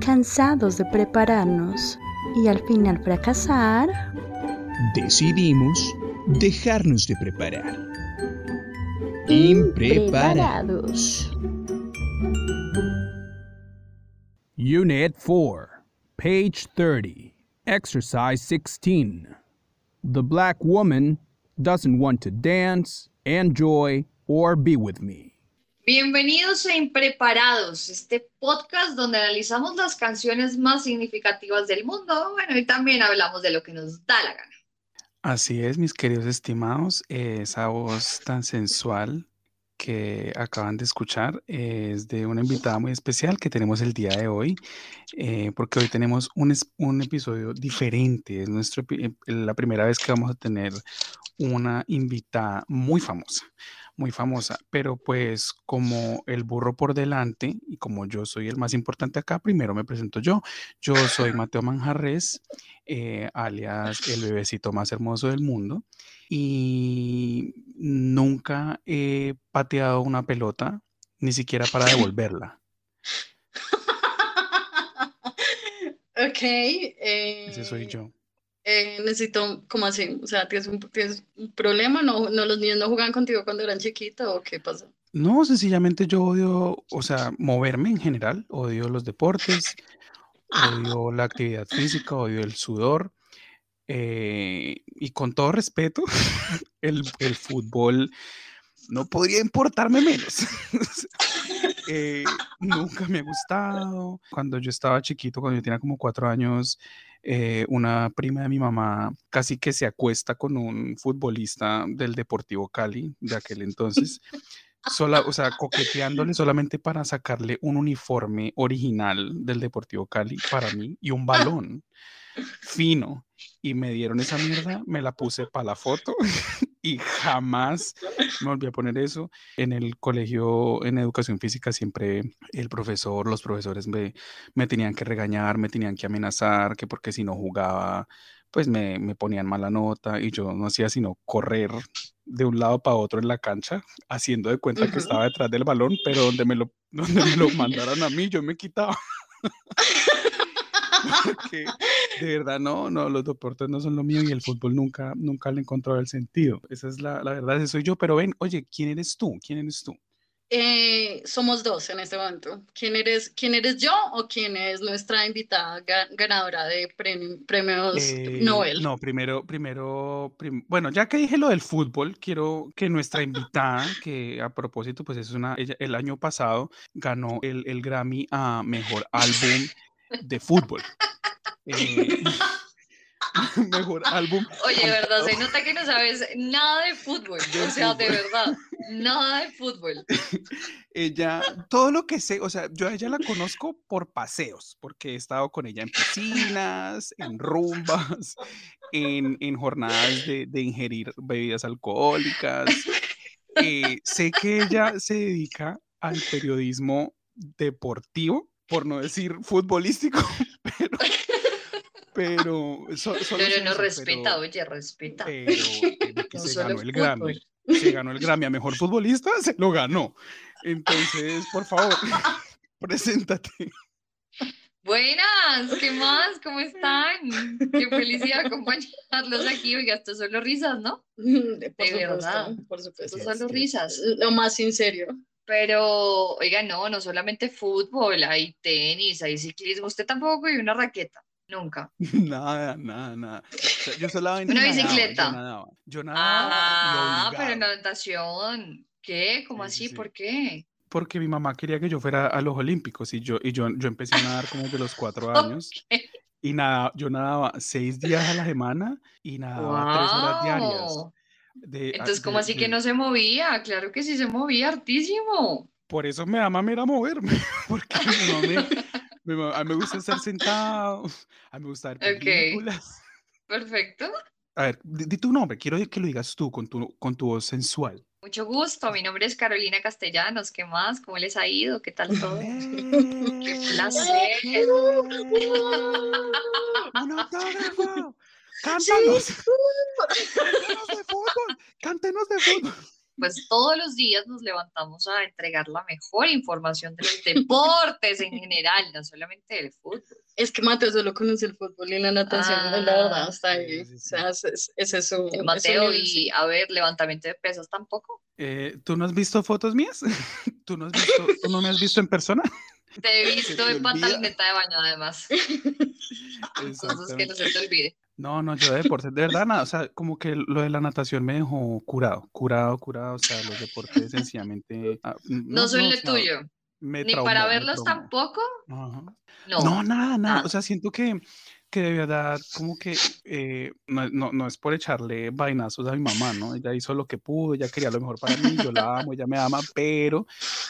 Cansados de prepararnos y al final fracasar, decidimos dejarnos de preparar. Impreparados. Unit 4, page 30, exercise 16. The black woman doesn't want to dance, enjoy, or be with me. Bienvenidos a Impreparados, este podcast donde analizamos las canciones más significativas del mundo, bueno, y también hablamos de lo que nos da la gana. Así es, mis queridos estimados, esa voz tan sensual que acaban de escuchar es de una invitada muy especial que tenemos el día de hoy, eh, porque hoy tenemos un, un episodio diferente, es nuestro, la primera vez que vamos a tener una invitada muy famosa muy famosa, pero pues como el burro por delante y como yo soy el más importante acá, primero me presento yo. Yo soy Mateo Manjarres, eh, alias el bebecito más hermoso del mundo y nunca he pateado una pelota, ni siquiera para devolverla. ok. Ese soy eh, yo. Eh, necesito, ¿cómo así? O sea, ¿tienes un, ¿tienes un problema? ¿No, ¿No los niños no jugaban contigo cuando eran chiquitos o qué pasó? No, sencillamente yo odio, o sea, moverme en general, odio los deportes, odio la actividad física, odio el sudor. Eh, y con todo respeto, el, el, fútbol no podría importarme menos. Eh, nunca me ha gustado. Cuando yo estaba chiquito, cuando yo tenía como cuatro años, eh, una prima de mi mamá casi que se acuesta con un futbolista del Deportivo Cali de aquel entonces. Sola, o sea, coqueteándole solamente para sacarle un uniforme original del Deportivo Cali para mí y un balón fino. Y me dieron esa mierda, me la puse para la foto y jamás me volví a poner eso. En el colegio, en educación física, siempre el profesor, los profesores me, me tenían que regañar, me tenían que amenazar, que porque si no jugaba, pues me, me ponían mala nota y yo no hacía sino correr de un lado para otro en la cancha, haciendo de cuenta que estaba detrás del balón, pero donde me lo, donde me lo mandaran a mí, yo me quitaba. Porque de verdad no, no, los deportes no son lo mío y el fútbol nunca, nunca le encontró el sentido. Esa es la, la verdad, ese soy yo. Pero ven, oye, ¿quién eres tú? ¿Quién eres tú? Eh, somos dos en este momento. ¿Quién eres, ¿Quién eres yo o quién es nuestra invitada ganadora de premios eh, Nobel? No, primero, primero, bueno, ya que dije lo del fútbol, quiero que nuestra invitada, que a propósito, pues es una, ella el año pasado ganó el, el Grammy a Mejor Álbum de Fútbol. Eh, mejor álbum. Oye, verdad, se nota que no sabes nada de fútbol. o sea, de verdad, nada de fútbol. Ella, todo lo que sé, o sea, yo a ella la conozco por paseos, porque he estado con ella en piscinas, en rumbas, en, en jornadas de, de, ingerir bebidas alcohólicas. Eh, sé que ella se dedica al periodismo deportivo, por no decir futbolístico, pero pero pero no respeta, oye, respeta. Pero se ganó el Grammy. Se ganó el Grammy a mejor futbolista, se lo ganó. Entonces, por favor, preséntate. Buenas, ¿qué más? ¿Cómo están? Qué felicidad acompañarlos aquí. Oiga, esto solo risas, ¿no? De verdad. Por supuesto, solo risas. Lo más sincero. Pero, oiga, no, no solamente fútbol, hay tenis, hay ciclismo. Usted tampoco y una raqueta. Nunca. Nada, nada, nada. yo solamente. Una bicicleta. yo nadaba. Yo nadaba ah, pero natación. ¿Qué? ¿Cómo así? ¿Por qué? Porque mi mamá quería que yo fuera a los Olímpicos y yo, y yo, yo empecé a nadar como de los cuatro años. Y nada, yo nadaba seis días a la semana y nadaba tres horas diarias. Entonces, ¿cómo así que no se movía? Claro que sí se movía hartísimo. Por eso me da mamera moverme, porque mi mamá a mí me gusta estar sentado, a mí me gusta ver películas. Perfecto. A ver, di, tu nombre, quiero que lo digas tú con tu, con tu voz sensual. Mucho gusto, mi nombre es Carolina Castellanos, ¿qué más? ¿Cómo les ha ido? ¿Qué tal todo? ¡Qué placer! ¡Un autógrafo! ¡Cántanos! ¡Cántanos de fútbol! ¡Cántenos de fútbol! pues todos los días nos levantamos a entregar la mejor información de los deportes en general, no solamente del fútbol. Es que Mateo solo conoce el fútbol y la natación, la verdad, Ah, está ahí. sí, sí, O sea, ese es, ese es su. Es Mateo su sí. y, a ver, levantamiento de pesas tampoco. Eh, ¿Tú no has visto fotos mías? ¿Tú no, has visto, ¿Tú no me has visto en persona? Te he visto en pantaloneta de baño, además. Entonces, que no se te olvide. No, no, yo de deportes, de verdad, nada, o sea, como que lo de la natación me dejó curado, curado, curado, o sea, los deportes sencillamente... ah, No, son o lo sea, tuyo. Ni traumó, para verlos tampoco. Ajá. No. No, nada, nada. nada. O sea, siento que, que de verdad, como que eh, no, no, no es por echarle vainazos a mi mamá, ¿no? Ella hizo lo que pudo, ella quería lo mejor para mí, yo la amo, ella me ama, pero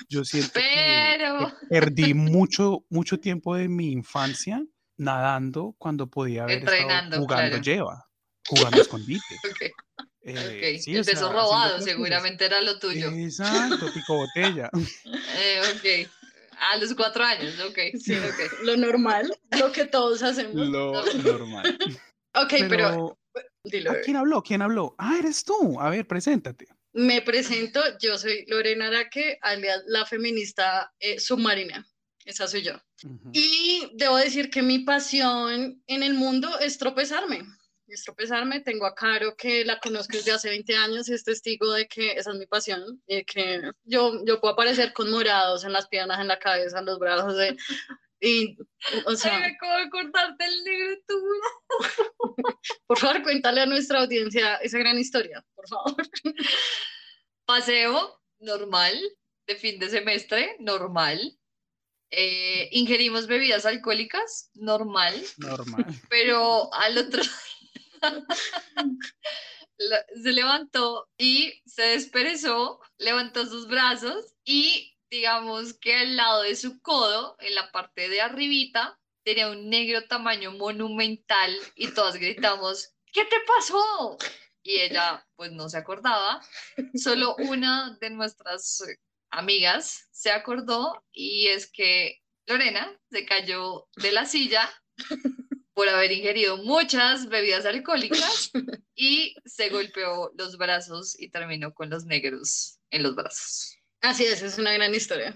yo siento que- Pero. que perdí mucho, mucho tiempo de mi infancia nadando cuando podía haber Entrenando, estado jugando claro. lleva, jugando escondite. Ok, Eh, ok. sí, o el sea, beso haciendo robado seguramente era lo tuyo. Exacto, pico botella. Eh, ok. A los cuatro años, ok. Sí, ok. Lo normal, lo que todos hacemos. Lo normal. Ok, pero, Pero, dilo. ¿a bebé. quién habló? ¿Quién habló? Ah, eres tú. A ver, preséntate. Me presento, yo soy Lorena Araque, alias la feminista eh, submarina. Esa soy yo. Ujú. Y debo decir que mi pasión en el mundo es tropezarme. Es tropezarme. Tengo a Caro, que la conozco desde hace 20 años y es testigo de que esa es mi pasión. Y que yo, yo puedo aparecer con morados en las piernas, en la cabeza, en los brazos. de- y, o sea, Ay, me acabo de cortarte el negro tú. por favor, cuéntale a nuestra audiencia esa gran historia, por favor. Paseo normal, de fin de semestre, normal. Eh, ingerimos bebidas alcohólicas, normal. Normal. pero al otro se levantó y se desperezó, levantó sus brazos y digamos que al lado de su codo, en la parte de arribita, tenía un negro tamaño monumental y todas gritamos, ¿qué te pasó? Y ella pues no se acordaba, solo una de nuestras amigas se acordó y es que Lorena se cayó de la silla por haber ingerido muchas bebidas alcohólicas y se golpeó los brazos y terminó con los negros en los brazos. Así es, es una gran historia.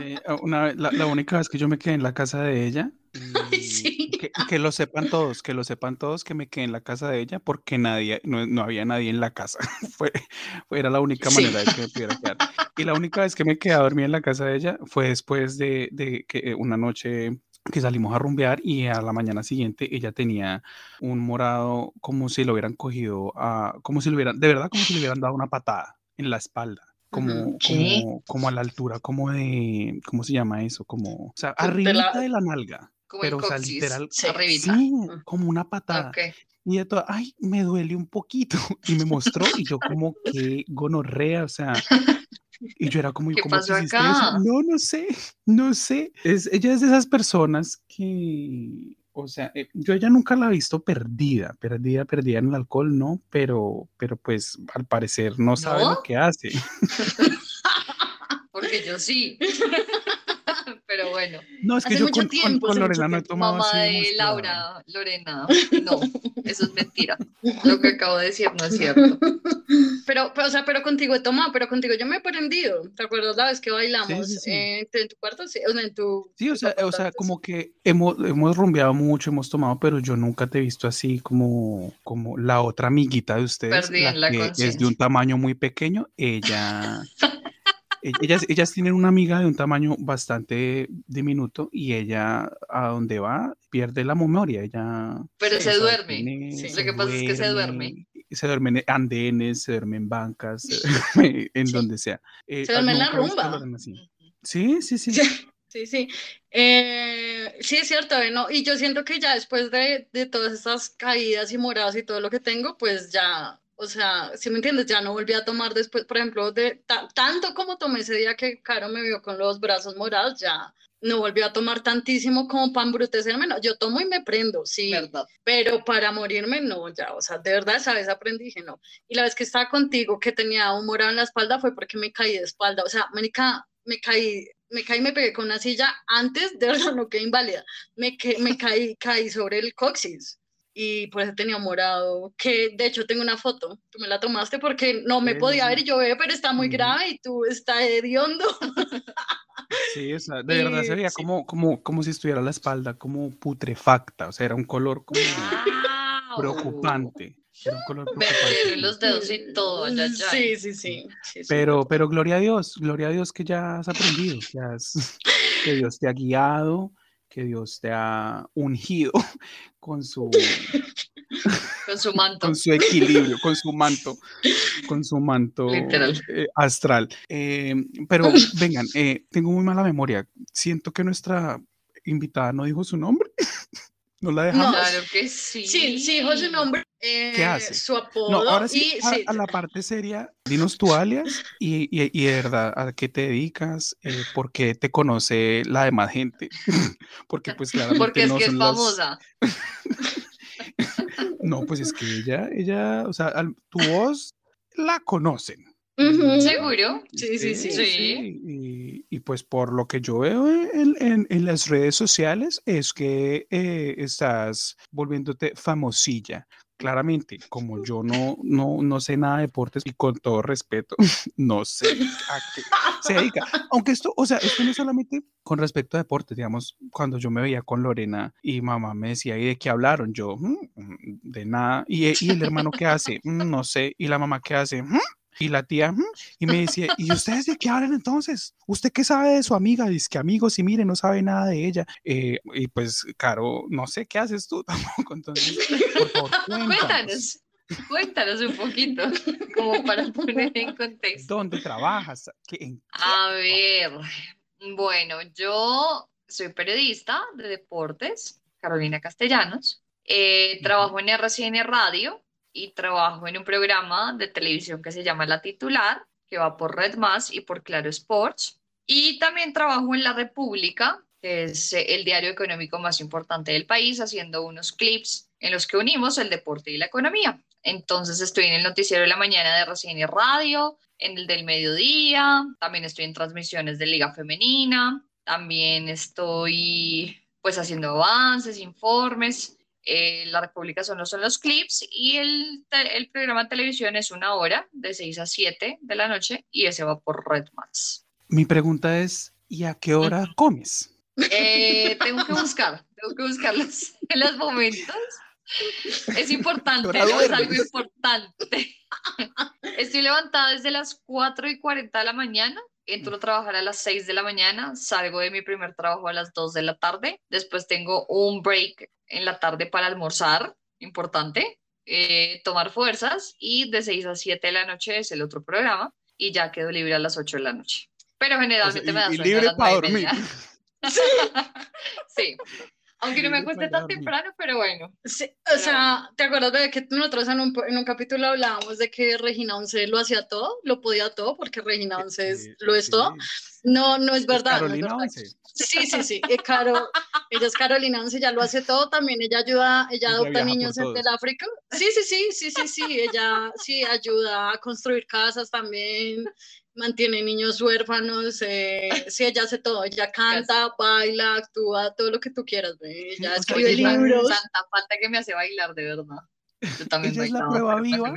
Eh, una la, la única vez que yo me quedé en la casa de ella. Que, que lo sepan todos, que lo sepan todos que me quedé en la casa de ella porque nadie, no, no había nadie en la casa. Fue, fue- era la única Sí. manera de que me pudiera quedar. Y la única vez que me quedé a dormir en la casa de ella fue después de, de que una noche que salimos a rumbear y a la mañana siguiente ella tenía un morado como si lo hubieran cogido a, como si lo hubieran, de verdad como si le hubieran dado una patada en la espalda. Como, como, como a la altura, como de, ¿cómo se llama eso? Como, o sea, De la- de la nalga. Como Pero, el o sea, literal, Sí. Sí, como una patada. Ok. Y ella toda, ay, me duele un poquito. Y me mostró, y yo como que gonorrea, o sea. Y yo era como, ¿y ¿Qué cómo pasó hiciste acá? eso? No, no sé, no sé. Es, ella es de esas personas que, o sea, eh, yo ella nunca la he visto perdida, perdida, perdida en el alcohol, no, pero, pero pues al parecer no sabe ¿No? lo que hace. Porque yo sí. Pero bueno, No, es que Hace yo mucho con, tiempo, con Lorena no he tomado mamá así de. Laura, Lorena, no, eso es mentira. Lo que acabo de decir no es cierto. Pero, pero, o sea, pero contigo he tomado, pero contigo yo me he prendido. ¿Te acuerdas la vez que bailamos sí, sí. eh, en tu- cuarto? Sí, o sea, en tu... Sí, o sea, o sea, como que hemos, hemos rumbeado mucho, hemos tomado, pero yo nunca te he visto así como, como la otra amiguita de ustedes, Perdí en la que es de un tamaño muy pequeño. Ella, ellas, ellas tienen una amiga de un tamaño bastante diminuto y ella a donde va pierde la memoria. Ella Pero se duerme. tiene- Sí. Lo que pasa es que se duerme. Se duerme en andenes, se duerme en bancas, se duerme en Sí. donde sea. Eh, Se duerme en la rumba. Sí, sí, sí. Sí, sí. Eh, sí, es cierto, eh, ¿no? Y yo siento que ya después de, de todas estas caídas y moradas y todo lo que tengo, pues ya, o sea, si me entiendes, ya no volví a tomar después, por ejemplo, de ta- tanto como tomé ese día que Caro me vio con los brazos morados, ya no volví a tomar tantísimo como para embrutecerme, no, yo tomo y me prendo, sí, ¿Verdad? pero para morirme no, ya, o sea, de verdad esa vez aprendí, dije no. Y la vez que estaba contigo, que tenía un morado en la espalda, fue porque me caí de espalda, o sea, marica, me caí, me caí, me pegué con una silla antes, de verdad no quedé inválida, me, que, me caí, caí sobre el coxis. Y por eso tenía morado, que de hecho tengo una foto, tú me la tomaste porque no me podía ver y yo veo, pero está muy grave y tú está hediondo. Sí, o sea, de verdad se veía como, como, como si estuviera la espalda como putrefacta, o sea, era un color como preocupante. Era un color preocupante. los dedos y todo. Ya, ya. Sí, sí, sí, sí. Pero, pero gloria a Dios, gloria a Dios que ya has aprendido, que, has, que Dios te ha guiado, que Dios te ha ungido con su con su manto, con su equilibrio, con su manto, con su manto eh, astral. Eh, pero vengan, eh, tengo muy mala memoria. Siento que nuestra invitada no dijo su nombre. ¿No la dejamos? claro que sí. Sí, sí dijo su nombre. ¿Qué hace? Su apodo. No, ahora sí, a, la parte seria, dinos tu alias y, y, y, de verdad, ¿a qué te dedicas? ¿Por qué te conoce la demás gente? Porque pues claramente Porque es no que es famosa. No, pues es que ella, ella, o sea, tu voz la conocen. ¿Seguro? Sí, sí, sí. sí. Y, y, pues por lo que yo veo en, en, en las redes sociales es que eh, estás volviéndote famosilla. Claramente, como yo no, no, no sé nada de deportes y con todo respeto, no sé a qué se dedica. Aunque esto, o sea, esto no es solamente con respecto a deportes, digamos, cuando yo me veía con Lorena y mamá me decía, ¿y de qué hablaron? Yo, mm, de nada. ¿Y, y el hermano qué hace? Mm, no sé. ¿Y la mamá qué hace? Mm, y la tía, y me decía, ¿y ustedes de qué hablan entonces? ¿Usted qué sabe de su amiga? Dice que amigos, y mire, no sabe nada de ella. Eh, y pues, Caro, no sé qué haces tú tampoco. Entonces, por favor, cuéntanos. Cuéntanos un poquito, como para poner en contexto. ¿Dónde trabajas? A ver, bueno, yo soy periodista de deportes, Carolina Castellanos. Eh, trabajo en RCN Radio, y trabajo en un programa de televisión que se llama La Titular, que va por Red Más y por Claro Sports. Y también trabajo en La República, que es el diario económico más importante del país, haciendo unos clips en los que unimos el deporte y la economía. Entonces estoy en el noticiero de la mañana de RCN Radio, en el del mediodía, también estoy en transmisiones de Liga Femenina, también estoy pues haciendo avances, informes eh, la República son, son los clips y el, el, programa de televisión es una hora, de 6 a 7 de la noche, y ese va por Red Más. Mi pregunta es, ¿y a qué hora comes? Eh, tengo que buscar, tengo que buscar los, los momentos. Es importante, ¿no? es algo importante. Estoy levantada desde las 4 y 40 de la mañana entro a trabajar a las 6 de la mañana, salgo de mi primer trabajo a las 2 de la tarde, después tengo un break en la tarde para almorzar, importante, eh, tomar fuerzas y de 6 a 7 de la noche es el otro programa y ya quedo libre a las 8 de la noche. Pero generalmente me da sueño libre a las para 9 y dormir. sí. Aunque no me acueste tan temprano, pero bueno. Sí, o sea, ¿te acuerdas de que nosotros en un, en un capítulo hablábamos de que Regina 11 lo hacía todo, lo podía todo, porque Regina 11 es, Sí, lo es sí. todo? No, no es verdad. no es Carolina verdad. 11. Sí, sí, sí. eh, Caro, ella es Carolina 11, ya lo hace todo. También ella ayuda, ella Ella adopta niños en el África. Sí, sí, sí, sí, sí, sí. Ella sí ayuda a construir casas también, mantiene niños huérfanos. eh, sí, ella hace todo. Ella canta, baila, actúa, todo lo que tú quieras. ve. Ella escribe libros. Tanta falta que me hace bailar, de verdad. Yo también Ella es la prueba viva.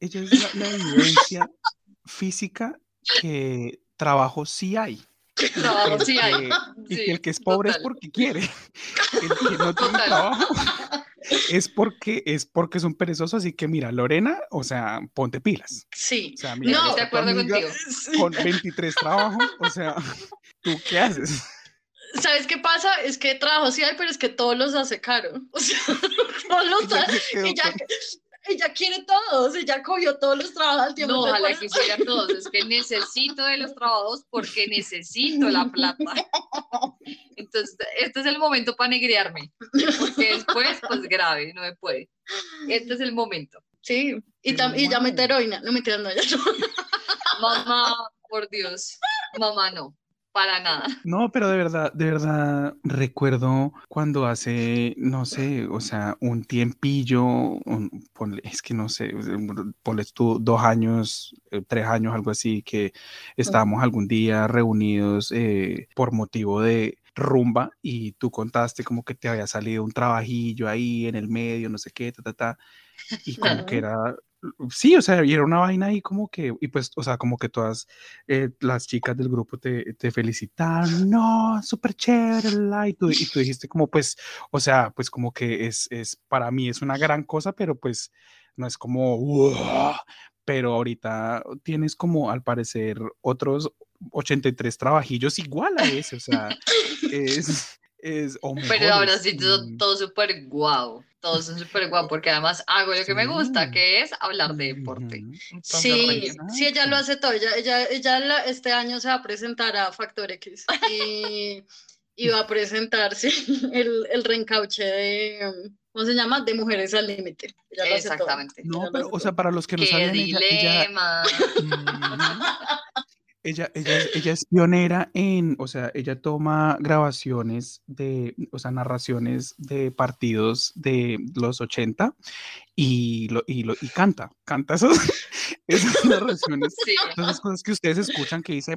Ella es la, la evidencia física que trabajo sí hay. Trabajo sí hay. y Sí, que el que es pobre es porque quiere. El que no tiene Total. trabajo es porque es porque es un perezoso. Así que mira, Lorena, o sea, ponte pilas. Sí. O sea, mira, No, de acuerdo contigo. Con 23 trabajos, o sea, ¿tú qué haces? ¿Sabes qué pasa? Es que trabajo sí hay, pero es que todos los hace caro. O sea, todos los hace. se quedó Ella, quiere todos, ella cogió todos los trabajos al tiempo. No, ojalá quisiera todos. Es que necesito de los trabajos porque necesito la plata. Entonces, este es el momento para negrearme. Porque después, pues grave, no me puede. Este es el momento. Sí, y, tam- y ya wow. mete heroína. No me no, ya no. Mamá, por Dios. Mamá, no. Para nada. No, pero de verdad, de verdad, recuerdo cuando hace, no sé, o sea, un tiempillo, un- ponle- es que no sé, ponle tú dos años, eh, tres años, algo así, que estábamos algún día reunidos eh, por motivo de rumba y tú contaste como que te había salido un trabajillo ahí en el medio, no sé qué, ta, ta, ta, y como que era, sí, o sea, y era una vaina ahí como que, y pues, o sea, como que todas eh, las chicas del grupo te, te felicitaron, no, súper chévere, la", y tú, y tú dijiste como, pues, o sea, pues como que es, es, para mí es una gran cosa, pero pues no es como, pero ahorita tienes como, al parecer, otros 83 trabajillos igual a ese, o sea, es, es o Pero ahora sí, todo, todo súper guau. Todos son súper guau, porque además hago lo que me gusta, que es hablar de deporte. Entonces, Sí, sí, ella lo hace todo. Ella, ella, ella la- este año se va a presentar a Factor X y, y va a presentar sí, el, el reencauche de, ¿cómo se llama? De Mujeres al Límite. Exactamente. No, pero, o sea, para los que no Qué sabían, ella, ella, dilema. Ella, ella, es- ella es pionera en, o sea, ella toma grabaciones de, o sea, narraciones de partidos de los 80 y, lo, y, lo, y canta, canta esas, esas narraciones. Sí. Esas cosas que ustedes escuchan que dice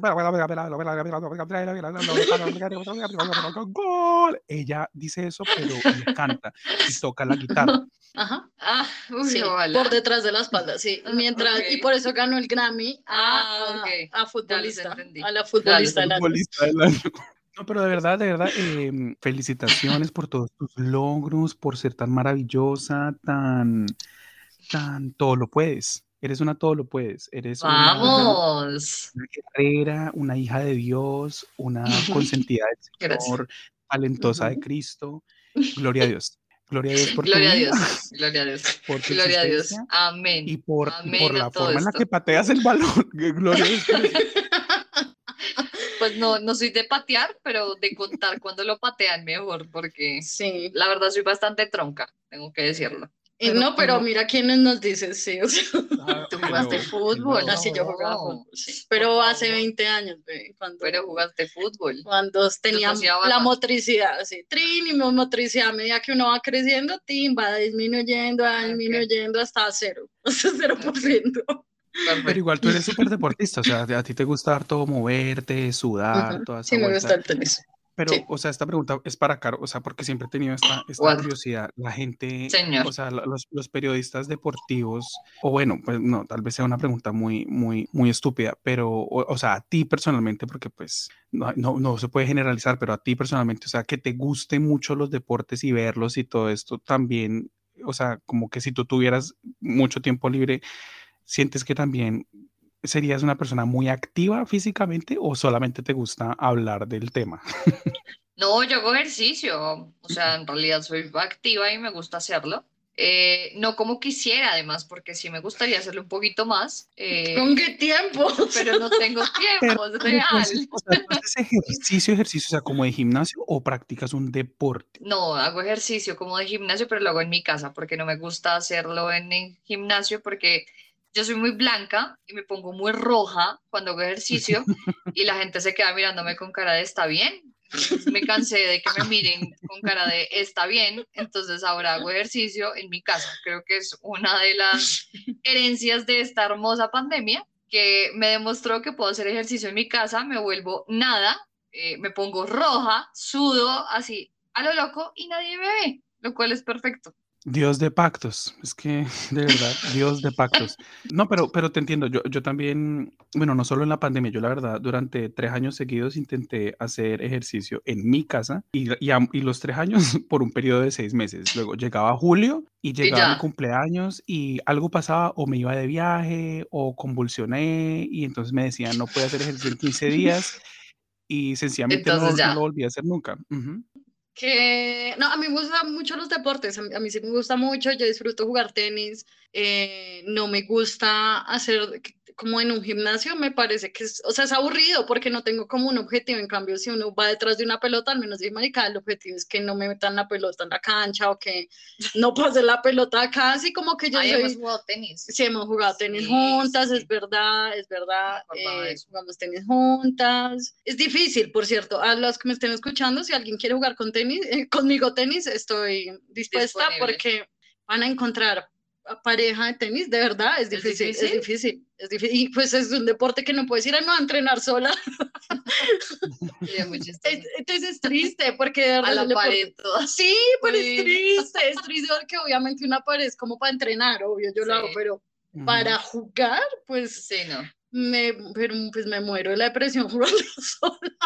gol. Ella dice eso, pero canta y toca la guitarra. Ajá. Ah, uy, Sí, por detrás de la espalda, sí. Ah, Mientras, y ok. por eso ganó el Grammy a, Ah, ok. a futbolista, a la futbolista del año. futbolista del año. No, pero de verdad, de verdad, em, felicitaciones por todos tus logros, por ser tan maravillosa, tan, tan, todo lo puedes. Eres una todo lo puedes. Eres una, Vamos. una guerrera, una hija de Dios, una consentida del Gracias. Señor, talentosa de. Cristo. Gloria a Dios. Gloria a Dios por tu Gloria a vida, Dios. Gloria a Dios. por tu Gloria a Dios. Amén. y por, Amén por a la forma en la esto. que pateas el balón. Gloria a Dios. Pues no, no soy de patear, pero de contar cuando lo patean mejor, porque Sí. la verdad soy bastante tronca, tengo que decirlo. Y Pero- no, pero mira quiénes nos dicen, sí. o sea, Ah, Tú jugaste pero- fútbol, no, sí, yo jugaba No, fútbol, sí, por pero hace favor. 20 años, ve, cuando, Pero jugaste fútbol. cuando hacía la motricidad, sí, trin y motricidad, a medida que uno va creciendo, tin, va disminuyendo, va Ah, disminuyendo hasta cero, hasta 0%. Pero Perfecto. igual tú eres súper deportista, o sea, a ti te gusta harto moverte, sudar, toda esa Sí, me vuelta. gusta el tenis. Pero, sí. o sea, esta pregunta es para Caro, o sea, porque siempre he tenido esta, esta curiosidad. La gente, Señor. o sea, los, los periodistas deportivos, o bueno, pues no, tal vez sea una pregunta muy, muy, muy estúpida, pero, o, o sea, a ti personalmente, porque pues no, no, no se puede generalizar, pero a ti personalmente, o sea, que te gusten mucho los deportes y verlos y todo esto también, o sea, como que si tú tuvieras mucho tiempo libre, ¿sientes que también serías una persona muy activa físicamente o solamente te gusta hablar del tema? No, yo hago ejercicio, o sea, en realidad soy activa y me gusta hacerlo. Eh, no como quisiera, además, porque sí me gustaría hacerlo un poquito más, eh, ¿Con qué tiempo? pero no tengo tiempo, es real. Entonces, o sea, ¿tú haces ejercicio, ejercicio, o sea, como de gimnasio o practicas un deporte? No, hago ejercicio como de gimnasio, pero lo hago en mi casa porque no me gusta hacerlo en el gimnasio porque yo soy muy blanca y me pongo muy roja cuando hago ejercicio y la gente se queda mirándome con cara de está bien. Entonces me cansé de que me miren con cara de está bien, entonces ahora hago ejercicio en mi casa. Creo que es una de las herencias de esta hermosa pandemia que me demostró que puedo hacer ejercicio en mi casa, me vuelvo nada, eh, me pongo roja, sudo así a lo loco y nadie me ve, lo cual es perfecto. Dios de pactos, es que de verdad, Dios de pactos. No, pero, pero te entiendo, yo, yo también, bueno, no solo en la pandemia, yo la verdad durante tres años seguidos intenté hacer ejercicio en mi casa y, y, los tres años por un periodo de seis meses. Luego llegaba julio y llegaba mi cumpleaños y algo pasaba o me iba de viaje o convulsioné y entonces me decían no puede hacer ejercicio en 15 días y sencillamente no, Entonces no ya. lo volví a hacer nunca. Ujú. Que no, a mí me gustan mucho los deportes, a mí, a mí sí me gusta mucho, yo disfruto jugar tenis, eh, no me gusta hacer como en un gimnasio, me parece que es, o sea, es aburrido porque no tengo como un objetivo, en cambio si uno va detrás de una pelota, al menos de marica, el objetivo es que no me metan la pelota en la cancha o que no pase la pelota acá, así como que yo Ahí soy... hemos jugado tenis. Sí, hemos jugado tenis Sí, juntas, sí, es verdad, es verdad. Eh, jugamos tenis juntas. Es difícil, por cierto. A los que me estén escuchando, si alguien quiere jugar con tenis, eh, conmigo tenis, estoy dispuesta Disponible. porque van a encontrar pareja de tenis, de verdad, es difícil, es difícil, es difícil. Y pues es un deporte que no puedes ir a, no, entrenar sola. entonces es triste porque de verdad... A la pared Sí, pero es triste, es triste porque obviamente una pared es como para entrenar, obvio, yo lo hago, pero para jugar, pues... Sí, no. Me, pero pues me muero de la depresión jugando sola.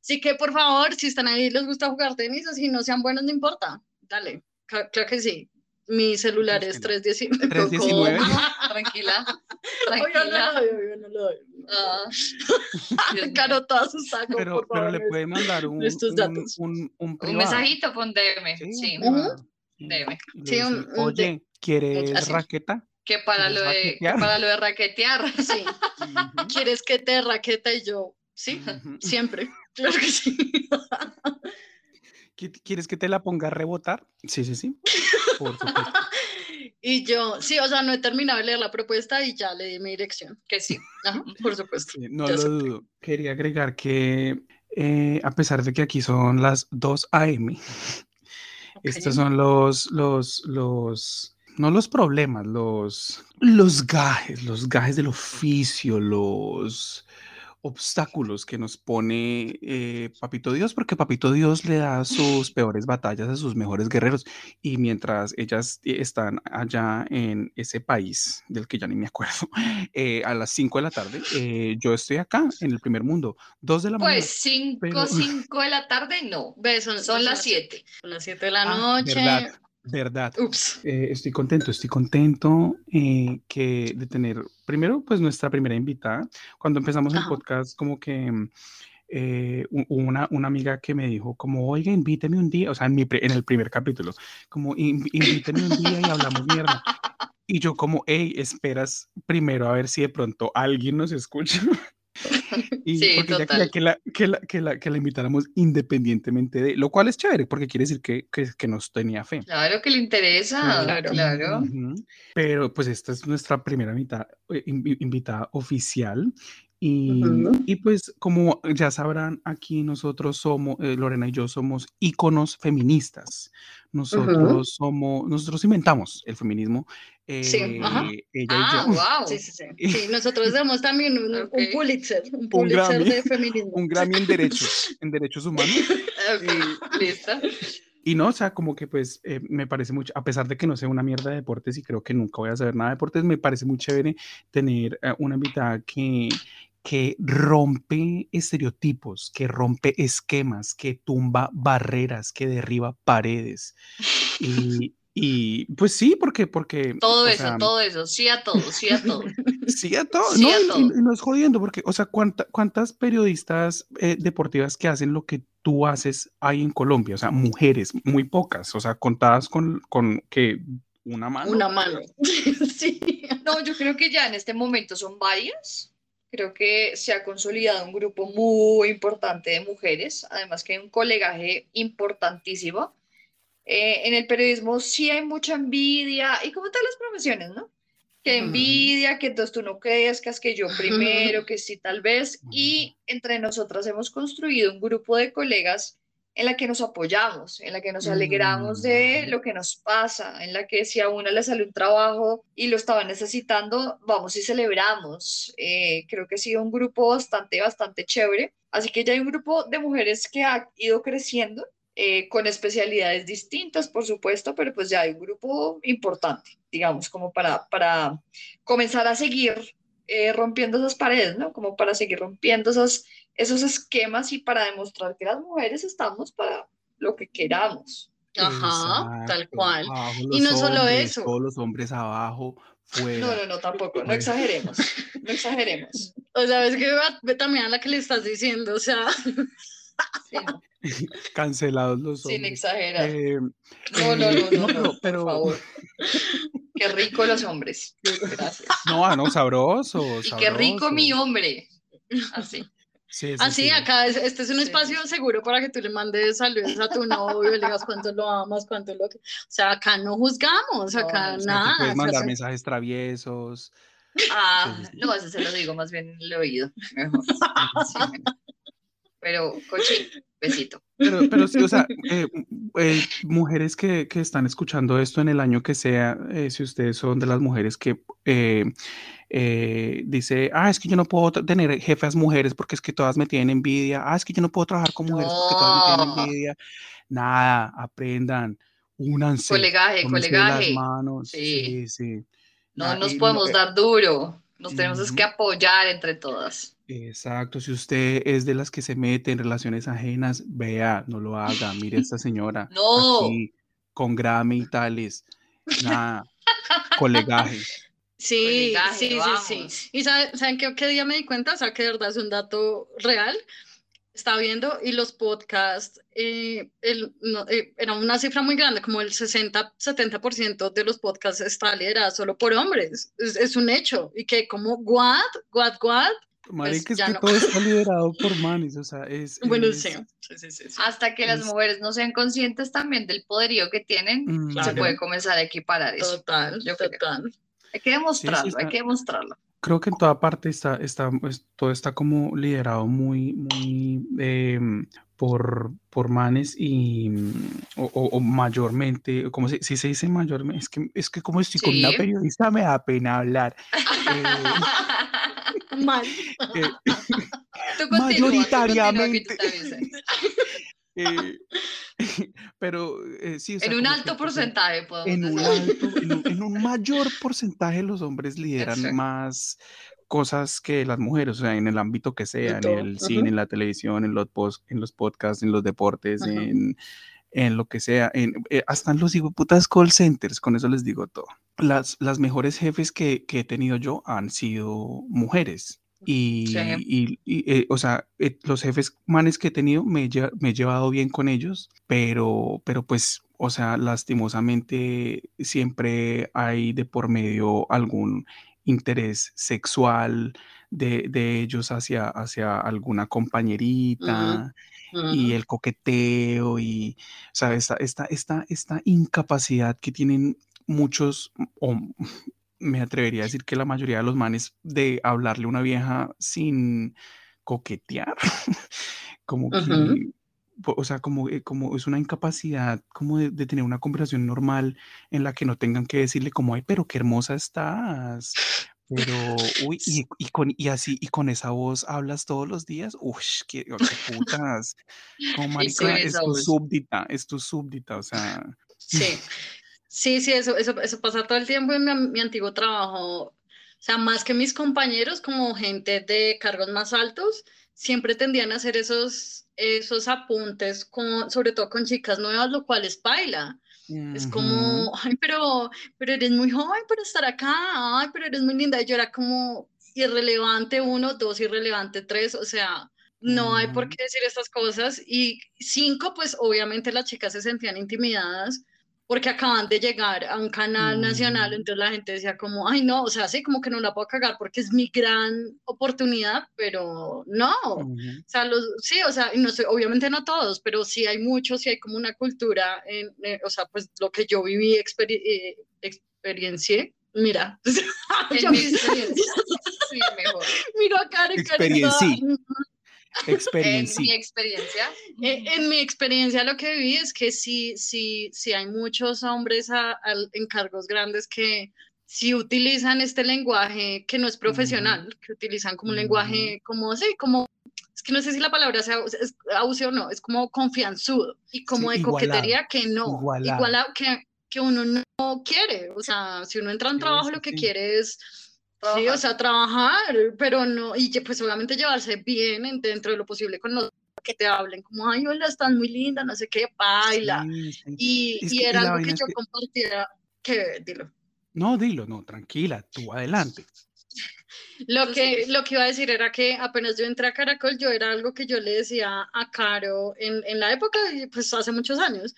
Así que por favor, si están ahí les gusta jugar tenis, así no sean buenos, no importa. Dale, creo que sí. Mi celular es 319. 319. Tranquila. Tranquila. no lo no lo doy. Ah. Caro toda su saco, pero, por pero le puede mandar un, un, un, un, un, mensajito, pon DM. Sí. sí. DM. Sí, un, Oye, ¿quieres raqueta? Que para, lo de, que para lo de raquetear. Sí. ¿Quieres que te raqueta y yo? Sí, siempre. Claro que sí. ¿Quieres que te la ponga a rebotar? Sí, sí, sí. Por y yo, sí, o sea, no he terminado de leer la propuesta y ya le di mi dirección. Que sí, por supuesto. no lo dudo. Quería agregar que eh, a pesar de que aquí son las 2 a.m., estos son los, los, los, no los problemas, los, los gajes, los gajes del oficio, los obstáculos que nos pone eh, Papito Dios, porque Papito Dios le da sus peores batallas a sus mejores guerreros. Y mientras ellas eh, están allá en ese país, del que ya ni me acuerdo, eh, a las 5 de la tarde, yo estoy acá en el primer mundo, 2 de la pues mañana. Pues 5, 5 de la tarde no, son, son las 7. Son las 7 de la ah, noche. Verdad. Ups. Eh, estoy contento, estoy contento eh, que de tener, primero, pues nuestra primera invitada. Cuando empezamos el podcast, como que eh, una, una amiga que me dijo, como, oiga, invíteme un día, o sea, en, mi, en el primer capítulo, como, invíteme un día y hablamos mierda. Y yo como, hey, esperas primero a ver si de pronto alguien nos escucha. y sí, porque ella quería que la, que, la, que, la, que la invitáramos independientemente de, lo cual es chévere, porque quiere decir que, que, que nos tenía fe. Claro que le interesa, claro. claro. Pero pues esta es nuestra primera mitad, eh, invitada oficial y, y, pues como ya sabrán, aquí nosotros somos, eh, Lorena y yo somos íconos feministas. Nosotros somos, nosotros inventamos el feminismo. sí, eh, ella ah, y yo. wow. Sí, sí, sí. sí, nosotros somos también un, un Pulitzer, un Pulitzer de feminismo. Un Grammy en derechos, en derechos humanos. Listo. Y no, o sea, como que pues eh, me parece mucho, a pesar de que no sea una mierda de deportes y creo que nunca voy a saber nada de deportes, me parece muy chévere tener una invitada que, que rompe estereotipos, que rompe esquemas, que tumba barreras, que derriba paredes. Y, y pues sí, porque... porque todo eso, todo eso, sí a todo, sí a todo. sí a todo, no, Y, no es jodiendo, porque, o sea, ¿cuántas periodistas eh, deportivas que hacen lo que tú haces hay en Colombia? O sea, mujeres, muy pocas, o sea, contadas con, con que una mano. Una mano, sí. No, yo creo que ya en este momento son varias Creo que se ha consolidado un grupo muy importante de mujeres, además que hay un colegaje importantísimo. Eh, en el periodismo sí hay mucha envidia, y como todas las profesiones, ¿no? Que envidia, que entonces tú no es que yo primero, que sí tal vez, y entre nosotras hemos construido un grupo de colegas en la que nos apoyamos, en la que nos alegramos de mm. lo que nos pasa, en la que si a una le sale un trabajo y lo estaba necesitando, vamos y celebramos. Eh, creo que ha sido un grupo bastante, bastante chévere. Así que ya hay un grupo de mujeres que ha ido creciendo, eh, con especialidades distintas, por supuesto, pero pues ya hay un grupo importante, digamos, como para, para comenzar a seguir eh, rompiendo esas paredes, ¿no? Como para seguir rompiendo esas esos esquemas y para demostrar que las mujeres estamos para lo que queramos. Ajá, tal cual. Y no solo eso. Todos los hombres abajo, fuera. No, no, no, tampoco, no exageremos, no exageremos. O sea, es que ve también a la que le estás diciendo, o sea. Cancelados los hombres. Sin exagerar. Eh, no, no, no, no, pero, por favor. Qué rico los hombres. Gracias. No, ah, no, sabroso. Y qué rico mi hombre. Así. Así, acá este es un espacio seguro para que tú le mandes saludos a tu novio, le digas cuánto lo amas, cuánto lo que. O sea, acá no juzgamos, acá nada. puedes mandar mensajes traviesos. Ah, no, eso se lo digo más bien en el oído. Mejor. Pero, coche, besito. Pero, pero sí, o sea, eh, eh, mujeres que, que, están escuchando esto en el año que sea, eh, si ustedes son de las mujeres que dice, ah, es que yo no puedo tener jefas mujeres porque es que todas me tienen envidia, ah, es que yo no puedo trabajar con mujeres porque todas me tienen envidia. Nada, aprendan, únanse. Colegaje, colegaje. Las manos. Sí, sí. No nos podemos dar duro, nos tenemos que apoyar entre todas. Exacto, si usted es de las que se mete en relaciones ajenas, vea, no lo haga, mire a esta señora. no. Aquí, con grame y tales, nada, colegaje. Sí, sí, sí, sí. ¿Y saben, qué, qué, día me di cuenta? O sea, que de verdad es un dato real. Estaba viendo y los podcasts, eh, el, eh, era una cifra muy grande, como el 60-70% de los podcasts está liderado solo por hombres. Es, es, un hecho. Y que como, what, what, what, Marica, pues es que todo está liderado por manes, o sea, es... Bueno, Sí. Sí, sí, Hasta que las mujeres no sean conscientes también del poderío que tienen, mm, se puede comenzar a equiparar eso. Total, Yo total. Hay que demostrarlo, hay que demostrarlo. Creo que en toda parte está, está, pues, todo está como liderado muy, muy em, por, por manes y, o, o, mayormente, como si, si, se dice mayormente, es que, es que como estoy con una periodista me da pena hablar. Eh, Mal. Eh, mayoritariamente. Eh, pero eh, sí. en un alto porcentaje, podemos en un, alto, en, un, mayor porcentaje los hombres lideran más cosas que las mujeres, o sea, en el ámbito que sea, en el cine, en la televisión, en los, post, en los podcasts, en los deportes, en, en, lo que sea, en, hasta en los putas call centers, con eso les digo todo las, las mejores jefes que, que, he tenido yo han sido mujeres. Y, y, eh, o sea, eh, los jefes manes que he tenido me, me, he llevado bien con ellos, pero, pero pues, o sea, lastimosamente siempre hay de por medio algún interés sexual de, de ellos hacia, hacia alguna compañerita. y el coqueteo y, o sea, esta, esta, esta, esta incapacidad que tienen muchos, o me atrevería a decir que la mayoría de los manes, de hablarle a una vieja sin coquetear, como que, o sea, como, eh, como es una incapacidad como de, tener una conversación normal en la que no tengan que decirle como, ay, pero qué hermosa estás. Pero, uy, y, y, con, y así, y con esa voz hablas todos los días, uy, qué, qué putas, como marica, es tu súbdita, es tu súbdita, o sea. Sí, Sí, sí, eso, eso, eso pasa todo el tiempo en mi, mi, antiguo trabajo. O sea, más que mis compañeros, como gente de cargos más altos, siempre tendían a hacer esos, esos apuntes, con, sobre todo con chicas nuevas, lo cual es baila. Es como, ay, pero, pero eres muy joven para estar acá, ay, pero eres muy linda. Y yo era como irrelevante uno, dos, irrelevante tres, o sea, no hay por qué decir estas cosas. Y cinco, pues obviamente las chicas se sentían intimidadas porque acaban de llegar a un canal nacional, mm. entonces la gente decía como, ay no, o sea, sí, como que no la puedo cagar porque es mi gran oportunidad, pero no, o sea, los, sí, o sea, no sé, obviamente no todos, pero sí hay muchos, sí hay como una cultura, en, eh, o sea, pues lo que yo viví, experi eh, experiencié, mira, en mi experiencia, sí, mejor. Miro a Karen, Karen Experiencia. En mi experiencia. Eh, en, mi experiencia lo que viví es que sí, sí, sí hay muchos hombres a, en cargos grandes que sí utilizan este lenguaje que no es profesional, que utilizan como un lenguaje como así, como es que no sé si la palabra sea es, o no, es como confianzudo y como de coquetería que no, igual que, que uno no quiere, o sea, si uno entra en trabajo lo que quiere es Sí, o sea, trabajar, pero no, y pues obviamente llevarse bien dentro de lo posible con los que te hablen como, ay, hola, estás muy linda, no sé qué, baila. Y, y era algo que yo compartiera, que, dilo. No, dilo, no, tranquila, tú adelante. Lo que, lo que iba a decir era que apenas yo entré a Caracol, yo era algo que yo le decía a Caro en, en la época, pues hace muchos años,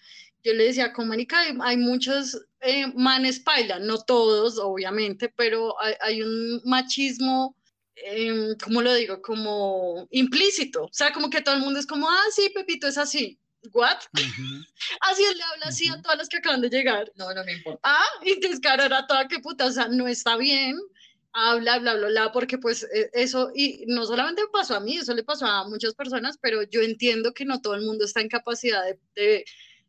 yo le decía, como Mónica, hay, muchos eh, manes paila, no todos, obviamente, pero hay, un machismo, eh, ¿cómo lo digo? Como implícito. O sea, como que todo el mundo es como, ah, sí, Pepito es así. ¿What? Así él le habla así a todas las que acaban de llegar. No, no me importa. Ah, y entonces, cara, era toda que puta, o sea, no está bien habla, bla, bla, bla, porque pues e, eso, y no solamente pasó a mí, eso le pasó a muchas personas, pero yo entiendo que no todo el mundo está en capacidad de,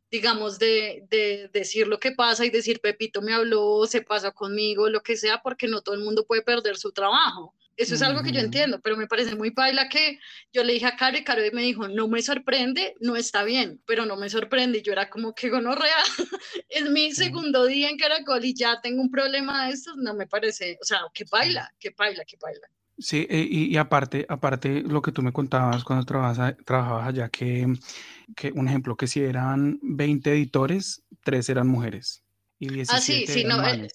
digamos, de, de, decir lo que pasa y decir, Pepito me habló, se pasó conmigo, lo que sea, porque no todo el mundo puede perder su trabajo. Eso es algo que yo entiendo, pero me parece muy paila que yo le dije a Caro y Caro me dijo, no me sorprende, no está bien, pero no me sorprende. Y yo era como que gonorrea, es mi segundo día en Caracol y ya tengo un problema de estos, no me parece, o sea, que baila, que baila, que baila. Sí, eh, y, aparte, aparte lo que tú me contabas cuando trabajabas, trabajabas allá, que, que un ejemplo, que si eran 20 editores, tres eran mujeres y 17 ah, sí, sí, no, eh,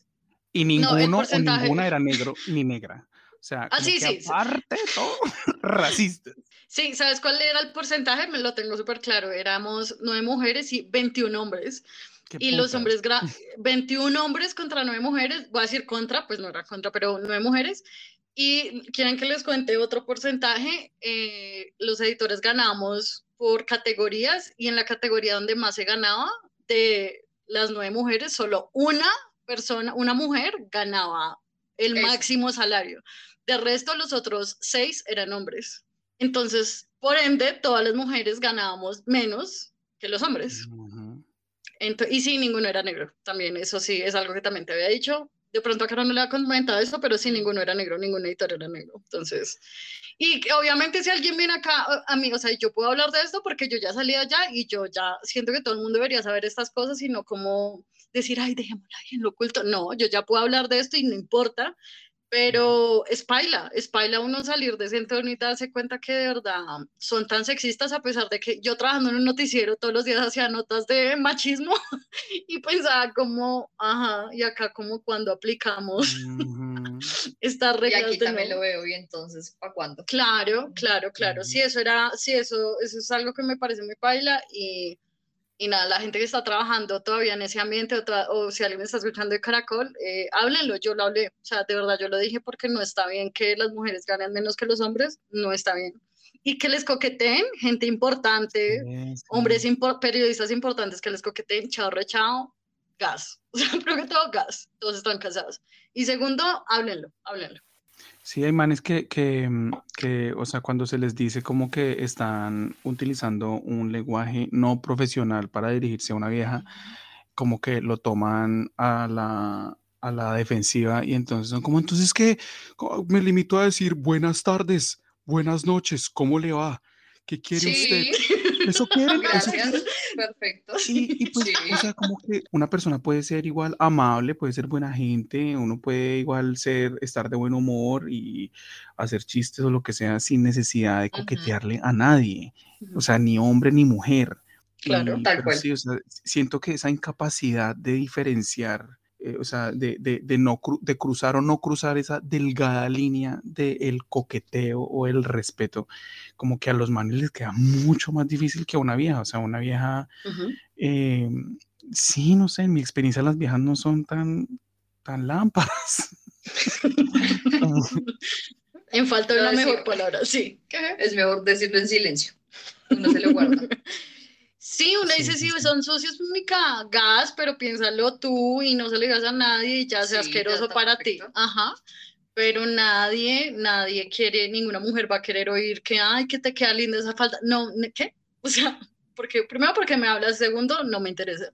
y ninguno o ninguna era negro ni negra. O sea, ah, sí, sí, aparte todo, racista. Sí, ¿sabes cuál era el porcentaje? Me lo tengo súper claro. Éramos nueve mujeres y 21 hombres. y los hombres, 21 hombres contra nueve mujeres, voy a decir contra, pues no era contra, pero nueve mujeres. Y quieren que les cuente otro porcentaje, eh, los editores ganamos por categorías y en la categoría donde más se ganaba de las nueve mujeres, solo una persona, una mujer ganaba el máximo salario. De resto, los otros seis eran hombres. Entonces, por ende, todas las mujeres ganábamos menos que los hombres. y sí, ninguno era negro. También, eso sí, es algo que también te había dicho. De pronto acá no le había comentado eso, pero sí, ninguno era negro, ningún editor era negro. Entonces, y obviamente si alguien viene acá a mí, o sea, yo puedo hablar de esto porque yo ya salí allá y yo ya siento que todo el mundo debería saber estas cosas y no como decir, ay, dejémosla ahí en lo oculto. No, yo ya puedo hablar de esto y no importa pero es paila, es paila uno salir de ese entorno y darse cuenta que de verdad son tan sexistas a pesar de que yo trabajando en un noticiero todos los días hacía notas de machismo y pensaba como, ajá, y acá como cuando aplicamos esta regla. Y aquí también lo veo y entonces, ¿para cuándo? Claro, claro, claro, sí, eso era, sí, eso, eso es algo que me parece muy paila y y nada, la gente que está trabajando todavía en ese ambiente o, si alguien está escuchando de Caracol, eh, háblenlo, yo lo hablé, o sea, de verdad yo lo dije porque no está bien que las mujeres ganen menos que los hombres, no está bien. Y que les coqueteen gente importante, hombres, periodistas importantes que les coqueteen, chao, rechao, gas. O sea, creo que todo gas, todos están casados. Y segundo, háblenlo, háblenlo. Sí, hay manes que, que, mm, que, o sea, cuando se les dice como que están utilizando un lenguaje no profesional para dirigirse a una vieja, como que lo toman a la, a la defensiva y entonces son como, entonces que me limito a decir buenas tardes, buenas noches, ¿cómo le va? ¿Qué quiere usted? Eso quieren, Gracias. Perfecto. Y, pues, o sea, como que una persona puede ser igual amable, puede ser buena gente, uno puede igual ser, estar de buen humor y hacer chistes o lo que sea sin necesidad de coquetearle a nadie, o sea, ni hombre ni mujer. Claro, tal cual. Sí, o sea, siento que esa incapacidad de diferenciar eh, o sea, de, de, de, no de cruzar o no cruzar esa delgada línea del coqueteo o el respeto, como que a los manes les queda mucho más difícil que a una vieja, o sea, una vieja, eh, sí, no sé, en mi experiencia las viejas no son tan, tan lámparas. en falta de una mejor palabra, sí. Es mejor decirlo en silencio, uno se lo guarda. Sí, uno dice, sí, son socios muy cagadas, pero piénsalo tú y no se le digas a nadie y ya sea asqueroso para ti. Ajá. Pero nadie, nadie quiere, ninguna mujer va a querer oír que, ay, que te queda linda esa falta. No, ¿qué? O sea, porque, primero porque me hablas, segundo, no me interesa.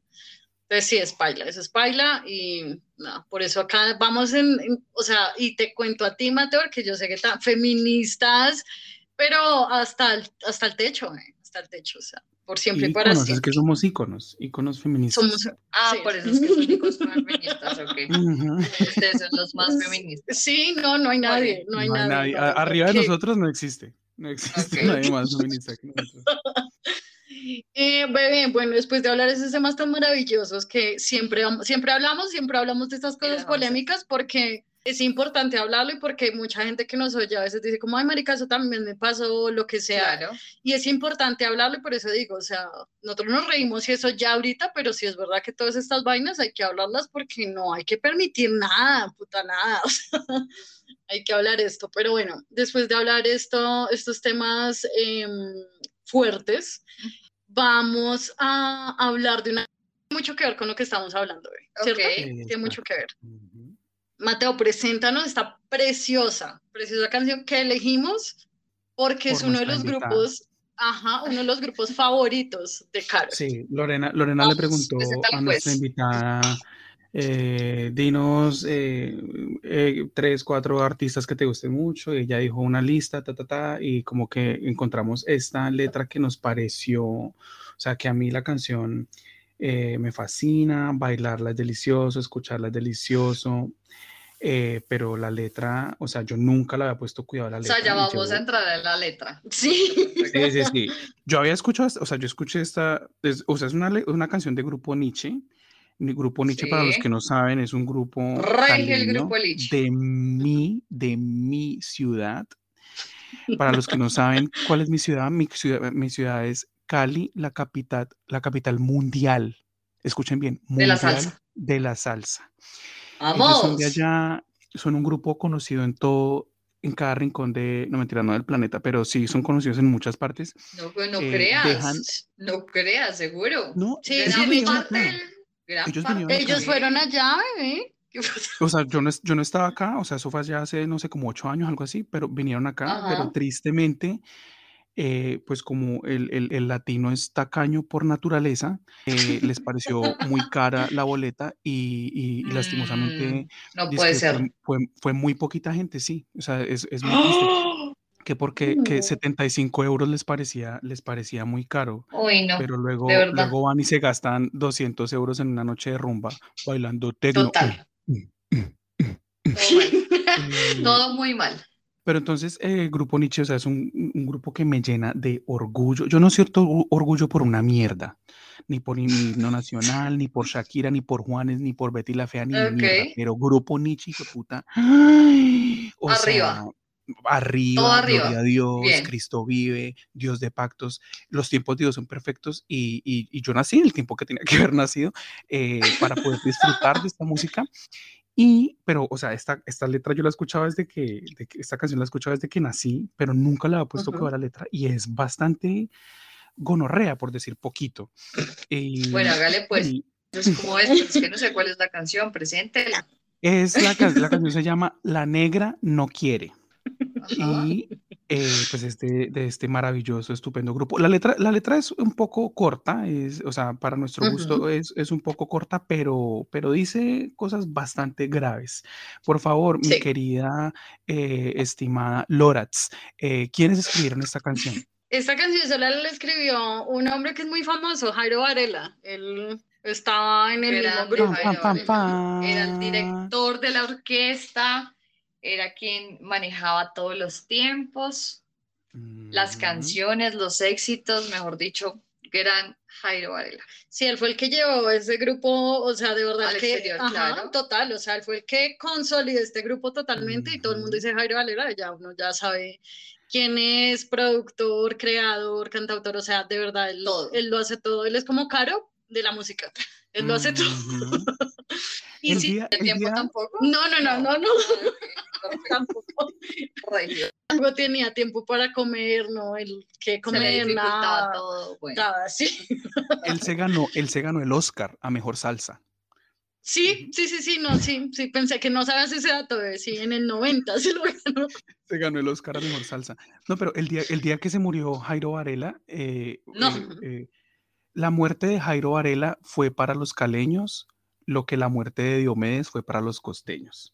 Entonces sí, es paila, eso es paila y nada, por eso acá vamos en, o sea, y te cuento a ti, Mateo, que yo sé que están feministas, pero hasta el, hasta el techo, eh, hasta el techo, o sea por siempre y para siempre. Es que somos íconos, íconos feministas. Somos, ah, por eso es que son íconos feministas, ok. Ustedes son los más feministas. Sí, no, no hay nadie, no hay, nadie. Arriba de nosotros no existe, no existe nadie más feminista que nosotros. Eh, bebé, bueno, después de hablar de esos temas tan maravillosos que siempre, siempre hablamos, siempre hablamos de estas cosas polémicas porque es importante hablarlo y porque mucha gente que nos oye a veces dice como, ay, marica, eso también me pasó, lo que sea. Y es importante hablarlo y por eso digo, o sea, nosotros nos reímos y eso ya ahorita, pero sí es verdad que todas estas vainas hay que hablarlas porque no hay que permitir nada, puta nada. hay que hablar esto. Pero bueno, después de hablar esto, estos temas em, fuertes, vamos a hablar de una mucho que ver con lo que estamos hablando, ¿cierto? Tiene mucho que ver. Mateo, preséntanos esta preciosa, preciosa canción que elegimos porque es uno de los grupos, ajá, uno de los grupos favoritos de Caro. Sí, Lorena, Lorena le Vamos, preguntó preséntala, a nuestra invitada, eh, dinos eh, eh, tres, cuatro artistas que te gusten mucho. Y ella dijo una lista, ta, ta, ta, y como que encontramos esta letra que nos pareció, o sea, que a mí la canción eh, me fascina, bailarla es delicioso, escucharla es delicioso. eh, pero la letra, o sea, yo nunca le había puesto cuidado a la O letra. sea, ya vamos yo- a entrar en la letra. Sí. Sí, sí, sí. Yo había escuchado, o sea, yo escuché esta, es- o sea, es una, una canción de Grupo Nietzsche. Mi Grupo Nietzsche, para los Sí. que no saben, es un grupo el Grupo de mi, de mi ciudad. Para los que no saben cuál es mi ciudad, mi ciudad, mi ciudad es Cali, la capital, la capital mundial. Escuchen bien, De la mundial salsa. de la salsa. Ellos son ¡Vamos! de allá, son un grupo conocido en todo, en cada rincón de, no mentira, no del planeta, pero sí son conocidos en muchas partes. No, pues no eh, creas. dejan- No creas, seguro. No, Sí, ellos Gran vinieron parte del- gran Ellos parte. Ellos fueron allá, bebé. O sea, yo no, yo no estaba acá, o sea, eso fue ya hace, no sé, como ocho años, algo así, pero vinieron acá, pero Ajá. tristemente, eh, pues como el, el- el latino es tacaño por naturaleza, eh, les pareció muy cara la boleta y, y- y lastimosamente No dizque puede fue, ser. fue, fue muy poquita gente, sí, o sea, es, es muy triste, ¡Oh! que porque que No. 75 euros les parecía, les parecía muy caro. Uy, no. Pero luego, luego van y se gastan 200 euros en una noche de rumba bailando tecno. Total. Mal. Eh, Todo muy mal. Pero entonces, eh, Grupo Nietzsche, o sea, es un, un grupo que me llena de orgullo. Yo no siento or- orgullo por una mierda, ni por himno nacional, ni por Shakira, ni por Juanes, ni por Betty la Fea, ni de mierda. Pero Grupo Nietzsche, hijo de puta. ¡ay! O Arriba. sea, arriba, Todo arriba. gloria a Dios, Bien. Cristo vive, Dios de pactos. Los tiempos de Dios son perfectos y, y- y yo nací en el tiempo que tenía que haber nacido eh, para poder disfrutar de esta música. Y, pero, o sea, esta, esta letra yo la escuchaba desde que, de que- esta canción la escuchaba desde que nací, pero nunca le había puesto Ujú. cuidado a la letra y es bastante gonorrea, por decir poquito. Bueno, hágale pues. y Entonces, ¿cómo es? Es que no sé cuál es la canción. Preséntela. es la, la canción se llama La Negra No Quiere. Ajá. y eh, pues este, de este maravilloso, estupendo grupo. La letra, la letra es un poco corta, es, o sea, para nuestro gusto es, es un poco corta, pero, pero dice cosas bastante graves. Por favor, mi Sí. querida, eh, estimada Loratz, eh, ¿quiénes escribieron esta canción? Esta canción solo la escribió un hombre que es muy famoso, Jairo Varela. Él estaba en el mismo Grande grupo. Era el director de la orquesta, era quien manejaba todos los tiempos, las Mm, canciones, los éxitos, mejor dicho, gran Jairo Varela. Sí, él fue el que llevó ese grupo, o sea, de verdad Al que, exterior, ajá, claro. total, o sea, él fue el que consolidó este grupo totalmente y todo el mundo dice Jairo Valera, ya uno ya sabe quién es productor, creador, cantautor, o sea, de verdad, él, Todo. él lo hace todo, él es como Caro de la música, él lo hace todo. Y El sí, día- ¿El el tiempo día- tampoco? no, no, no, no, no, tampoco. Algo tenía tiempo para comer, no, el que Se le comer, nada, todo. Bueno, nada, sí. él, se ganó, él se ganó el Oscar a Mejor Salsa. Sí, sí, sí, sí, no, sí, sí, pensé que no sabías ese dato, eh, sí, en el 90 se lo ganó. Se ganó el Oscar a Mejor Salsa. No, pero el día, el día que se murió Jairo Varela, eh, No. eh, eh, la muerte de Jairo Varela fue para los caleños lo que la muerte de Diomedes fue para los costeños.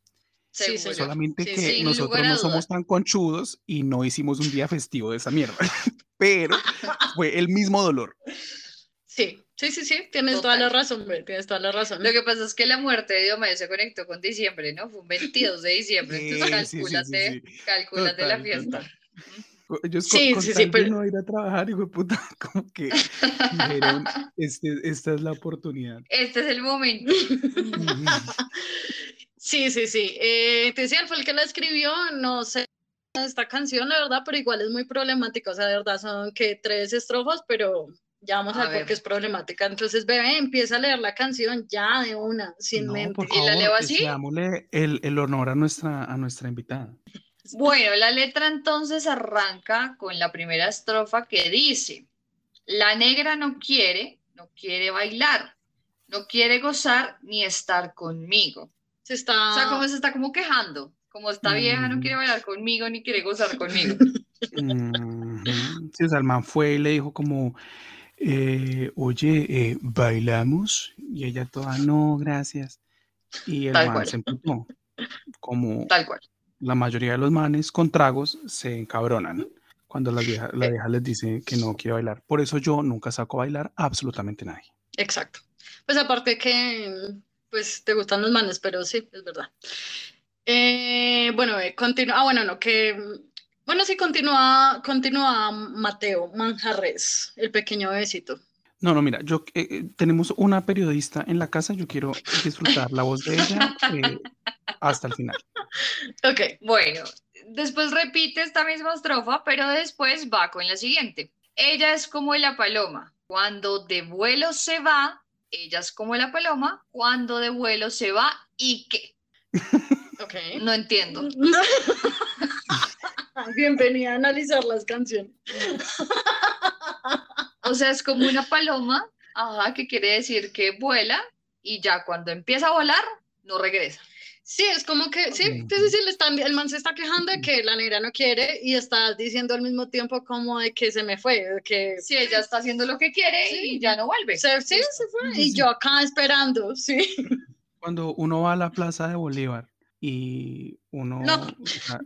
Sí. Solamente Sí, que sin nosotros no somos tan conchudos y no hicimos un día festivo de esa mierda. Pero fue el mismo dolor. Sí, sí, sí, sí, tienes toda la Total. razón, tienes toda la razón. Lo que pasa es que la muerte de Diomedes se conectó con diciembre, ¿no? Fue un 22 de diciembre, entonces Sí, sí, sí, sí, calcúlate, sí. calcúlate la Total, fiesta. total. Ellos con, Sí, con sí, sí, pero- no ir a trabajar, hijo de puta, como que dijeron, este, esta es la oportunidad. Este es el momento. Sí, sí, sí. Eh, te decía, fue el que la escribió, no sé esta canción, la verdad, pero igual es muy problemática, o sea, de verdad son que tres estrofas, pero ya vamos a, A ver por qué es problemática. Entonces, bebé, empieza a leer la canción ya de una, sin No, mente. por ¿Y la favor, leo así? Seámosle el, el honor a nuestra, a nuestra invitada. Bueno, la letra entonces arranca con la primera estrofa que dice, la negra no quiere, no quiere bailar, no quiere gozar ni estar conmigo. Se está... O sea, como se está como quejando, como está vieja, no quiere bailar conmigo ni quiere gozar conmigo. Sí, o sea, el man fue y le dijo como, eh, oye, eh, ¿bailamos? Y ella toda, no, gracias. Y el Tal man cual. se emputó. Como Tal cual. La mayoría de los manes con tragos se encabronan cuando la vieja, la vieja les dice que no quiere bailar. Por eso yo nunca saco a bailar absolutamente nadie. Exacto. Pues aparte que, pues te gustan los manes, pero sí, es verdad. Eh, bueno, eh, continúa. Ah, bueno, no, que. Bueno, sí, continúa, continúa Mateo Manjarres, el pequeño besito. No, no, mira, yo eh, eh, tenemos una periodista en la casa, yo quiero disfrutar la voz de ella eh, hasta el final. Ok, Bueno, después repite esta misma estrofa, pero después va con la siguiente. Ella es como la paloma. Cuando de vuelo se va, ella es como la paloma. Cuando de vuelo se va, ¿y qué? ok. No entiendo. Bienvenida a analizar las canciones. O sea, es como una paloma, ajá, que quiere decir que vuela y ya cuando empieza a volar, no regresa. Sí, es como que, sí, sí, sí, sí, le están, el man se está quejando de que la negra no quiere y está diciendo al mismo tiempo como de que se me fue, de que Si ella está haciendo lo que quiere Sí. y ya no vuelve. se, sí, se fue y yo acá esperando, sí. Cuando uno va a la plaza de Bolívar y uno, No. o sea,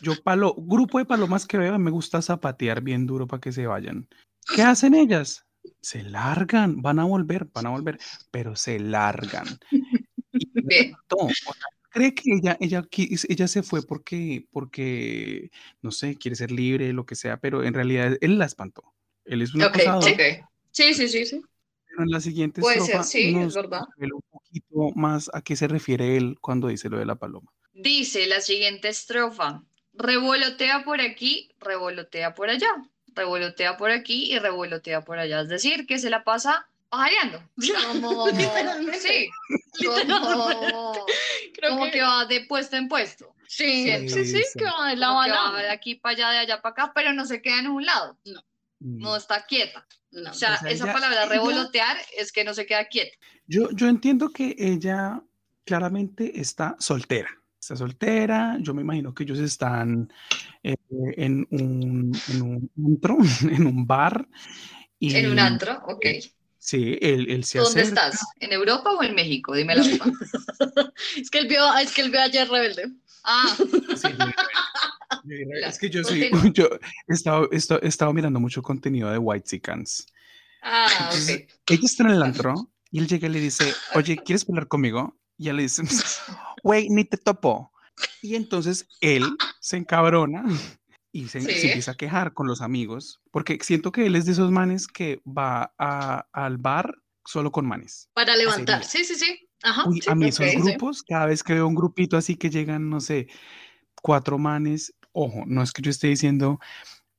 yo palo, grupo de palomas que veo, me gusta zapatear bien duro para que se vayan. ¿Qué hacen ellas? Se largan, van a volver, van a volver, pero se largan. Y me Bien. mató, o sea, cree que ella, ella, ella se fue porque, porque, no sé, quiere ser libre, lo que sea, pero en realidad él la espantó. Él es un Ok, acosador, sí. Sí, sí, sí, sí. pero en la siguiente Puede ser, estrofa sí, es nos verdad. revela un poquito más a qué se refiere él cuando dice lo de la paloma. Dice la siguiente estrofa. Revolotea por aquí, revolotea por allá. Revolotea por aquí y revolotea por allá. Es decir, que se la pasa pajareando. Como, Literalmente. sí, como, Creo como que, que va de puesto en puesto. sí, sí, sí, Sí, que va de Como lado a que va de aquí para allá, de allá para acá, pero no se queda en un lado. Mm. No está quieta. No. O sea, sea, esa ella- palabra ella- revolotear es que no se queda quieta. Yo, yo entiendo que ella claramente está soltera. Está soltera. Yo me imagino que ellos están eh, en un, en un antro, en un bar. Y, En un antro, ok. Sí, él, él se ¿Dónde acerca. estás? ¿En Europa o en México? Dime la verdad. Es que él vio, es que él vio ayer rebelde. Ah, Sí, es que yo soy, yo he estado, he estado- he estado mirando mucho contenido de White Chickens. ah, Entonces, ok. ella está en el antro y él llega y le dice, oye, ¿quieres hablar conmigo? Y ella le dice, güey, ni te topo. Y entonces él se encabrona y se, empieza a quejar con los amigos, porque siento que él es de esos manes que va a- al bar solo con manes. Para levantar. Sí, sí, sí. Ajá. Uy, sí, a mí esos grupos, cada vez que veo un grupito así que llegan, no sé, cuatro manes, ojo, no es que yo esté diciendo,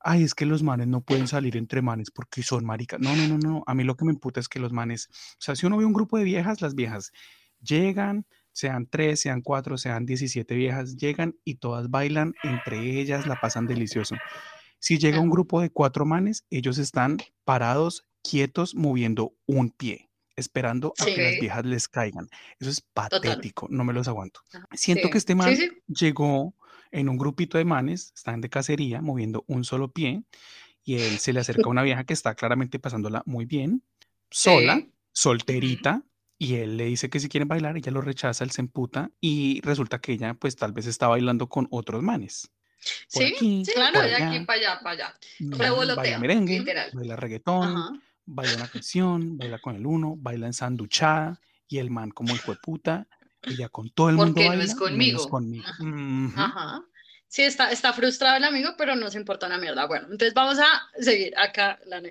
ay, es que los manes no pueden salir entre manes porque son maricas. No, no, no, no. A mí lo que me emputa es que los manes, o sea, si uno ve un grupo de viejas, las viejas llegan, sean tres, sean cuatro, sean 17 viejas, llegan y todas bailan entre ellas, la pasan delicioso. Si llega un grupo de cuatro manes, ellos están parados, quietos, moviendo un pie, esperando a que las viejas les caigan. Eso es patético, no me los aguanto. Ajá. Siento Sí, que este man sí. llegó en un grupito de manes, están de cacería, moviendo un solo pie, y él se le acerca a una vieja que está claramente pasándola muy bien, sola, solterita, y él le dice que si quieren bailar, ella lo rechaza, él se emputa, y resulta que ella pues tal vez está bailando con otros manes. Por Sí, aquí, Sí, Claro, de aquí para allá, para allá. mm, Revolotea, baila merengue, literal. baila reggaetón, Ajá. baila una canción, baila con el uno, baila ensanduchada, y el man como de puta, ella con todo el mundo Porque no baila, es menos conmigo. conmigo. Ajá. Sí, está, está frustrado el amigo, pero no se importa una mierda. Bueno, entonces vamos a seguir acá. La,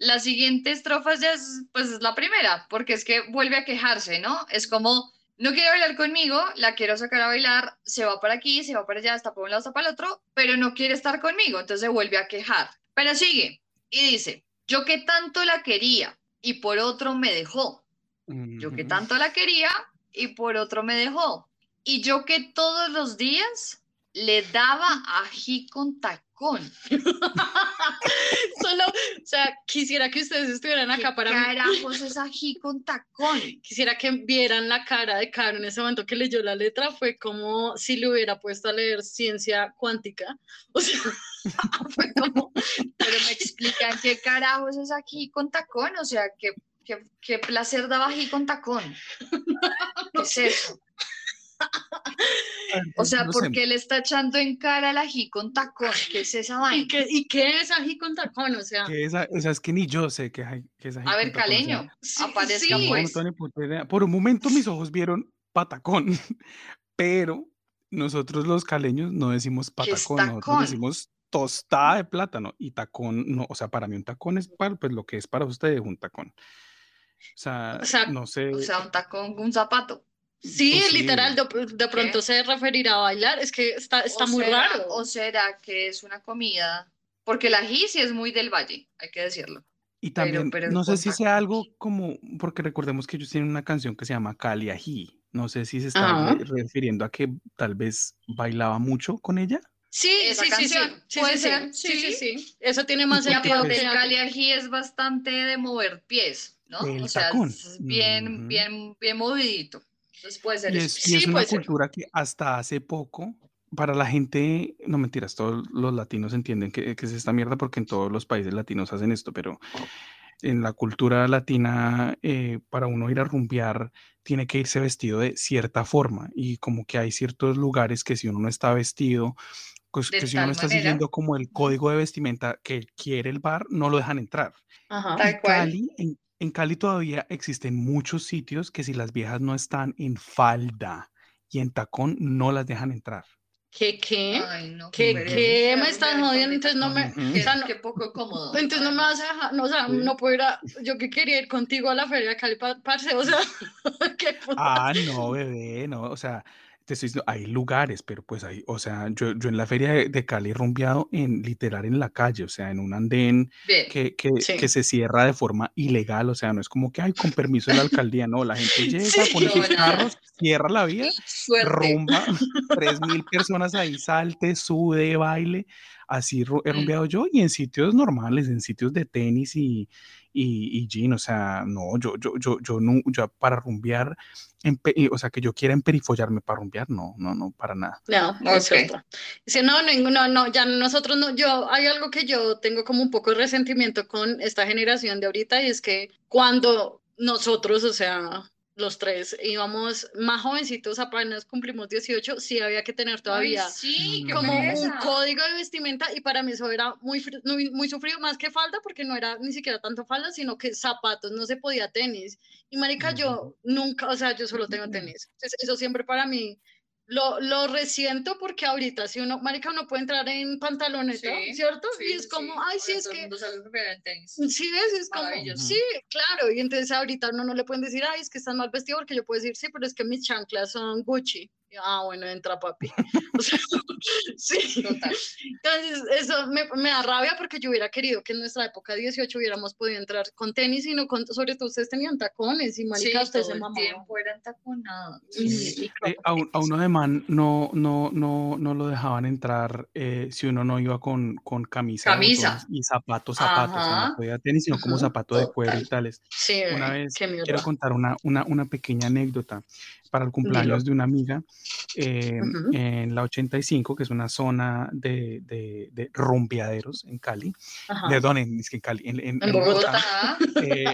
La siguiente estrofa ya es, pues, es la primera, porque es que vuelve a quejarse, ¿no? Es como, no quiere bailar conmigo, la quiero sacar a bailar, se va para aquí, se va para allá, está por un lado, está para el otro, pero no quiere estar conmigo, entonces se vuelve a quejar. Pero sigue y dice, yo que tanto la quería y por otro me dejó. Yo que tanto la quería y por otro me dejó. Y yo que todos los días le daba ají con tacón? Solo, o sea, quisiera que ustedes estuvieran acá ¿Qué para carajos es ají con tacón? Quisiera que vieran la cara de Caro en ese momento que leyó la letra, fue como si le hubiera puesto a leer ciencia cuántica. O sea, fue como, Pero me explican qué carajos es ají con tacón, o sea, qué, qué, qué placer daba ají con tacón. ¿Qué es eso? O sea, No ¿por sé, qué le está echando en cara el ají con tacón? ¿Qué es esa ¿y vaina? qué, ¿y qué es ají con tacón? O sea, esa- o sea, es que ni yo sé qué es ají A ver, con tacón, o sea, caleño, Sí, aparezca sí. Pues. Por un momento mis ojos vieron patacón, pero nosotros los caleños no decimos ¿Qué es patacón, nosotros tacón? decimos tostada de plátano y tacón, no, o sea, para mí un tacón es para, pues lo que es para ustedes un tacón. O sea, O sea, no sé. O sea, un tacón un zapato. Sí, sí. literal, de, de pronto se referirá a bailar, es que está, está ¿O muy será- raro. ¿O será que es una comida? Porque el ají sí es muy del valle, hay que decirlo. Y pero- también, pero es no sé si sea algo como, porque recordemos que ellos tienen una canción que se llama Cali Ají. No sé si se está re- refiriendo a que tal vez bailaba mucho con ella. Sí, esa sí, sí, sí, puede sí, ser, sí, sí, sí. sí, sí. Eso tiene más qué? sentido que el cali ají es bastante de mover pies, ¿no? El o sea, tacón. es bien, bien, bien movidito. Entonces puede ser Y eso. es, y Sí, es una puede ser. cultura que hasta hace poco, para la gente, no mentiras, todos los latinos entienden que, que es esta mierda porque en todos los países latinos hacen esto, pero en la cultura latina, eh, para uno ir a rumbear, tiene que irse vestido de cierta forma y como que hay ciertos lugares que si uno no está vestido, pues, que si uno no está manera. siguiendo como el código de vestimenta que quiere el bar, no lo dejan entrar. Ajá. Tal cual. Cali, en, en Cali todavía existen muchos sitios que si las viejas no están en falda y en tacón, no las dejan entrar. ¿Qué, qué? Ay, no, ¿Qué, qué? Me con jodiendo, entonces no me... o Qué, sea, no- qué poco cómodo. Entonces no me vas a dejar, no, o sea, Sí. no puedo ir a, yo que quería ir contigo a la feria de Cali, pa- parce, o sea, qué puta. Ah, no, bebé, no, o sea, te estoy diciendo, hay lugares, pero pues hay, o sea, yo, yo en la feria de, de Cali he rumbeado en literal en la calle, o sea, en un andén que, que, Sí. que se cierra de forma ilegal, o sea, no es como que hay con permiso de la alcaldía, no, la gente llega, Sí. pone sus No, carros, cierra la vía, Suerte. rumba, tres mil personas ahí, salte, sude, baile, así he Mm. rumbeado yo y en sitios normales, en sitios de tenis y, y, y jean, o sea, no, yo, yo, yo, yo, no, yo para rumbear, o sea, que yo quiera emperifollarme para rumbear, no, no, no, para nada. No, no es Ok. cierto. Dice, no, no, no, no, ya nosotros no, yo, hay algo que yo tengo como un poco de resentimiento con esta generación de ahorita y es que cuando nosotros, o sea, los tres íbamos más jovencitos, apenas cumplimos 18, sí había que tener todavía Ay, sí, como un código de vestimenta y para mí eso era muy, muy, muy sufrido, más que falda, porque no era ni siquiera tanto falda, sino que zapatos, no se podía tenis. Y marica, yo nunca, o sea, yo solo tengo tenis. Entonces, eso siempre para mí lo, lo resiento porque ahorita si uno, marica, uno puede entrar en pantaloneta, Sí, ¿cierto? Sí, y es como, sí. ay, sí, es que... Sí, ves, es como, sí, claro, y entonces ahorita uno no le pueden decir, ay, es que estás mal vestido, porque yo puedo decir, sí, pero es que mis chanclas son Gucci. Ah, bueno, entra papi. O sea, sí. Total. Entonces, eso me, me da rabia porque yo hubiera querido que en nuestra época 18 hubiéramos podido entrar con tenis y no con, sobre todo ustedes tenían tacones y Sí, marica, ustedes todo se tiempo eran taconados. Y- Sí. y Eh, a, un- a jeans. uno de man no, no, no, no lo dejaban entrar eh, si uno no iba con, con camisa, y zapatos, zapatos, o sea, no podía tenis, sino como zapato de cuero y tales. Sí, Una vez qué quiero contar una, una, una pequeña anécdota para el cumpleaños de una amiga eh, Ujú. en la 85, que es una zona de, de, de rumbeaderos en Cali. Ajá. Perdón, en, es que en Cali, en, en- En en Bogotá. Bogotá. eh,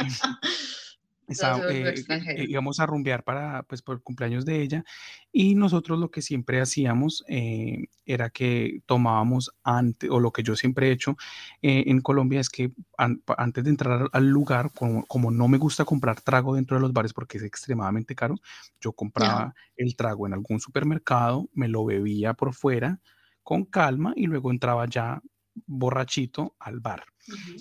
eh, eh, íbamos a rumbear para, pues, por el cumpleaños de ella y nosotros lo que siempre hacíamos eh, era que tomábamos antes, o lo que yo siempre he hecho eh, en Colombia es que an- antes de entrar al lugar, como, como no me gusta comprar trago dentro de los bares porque es extremadamente caro, yo compraba el trago en algún supermercado, me lo bebía por fuera con calma y luego entraba ya borrachito al bar.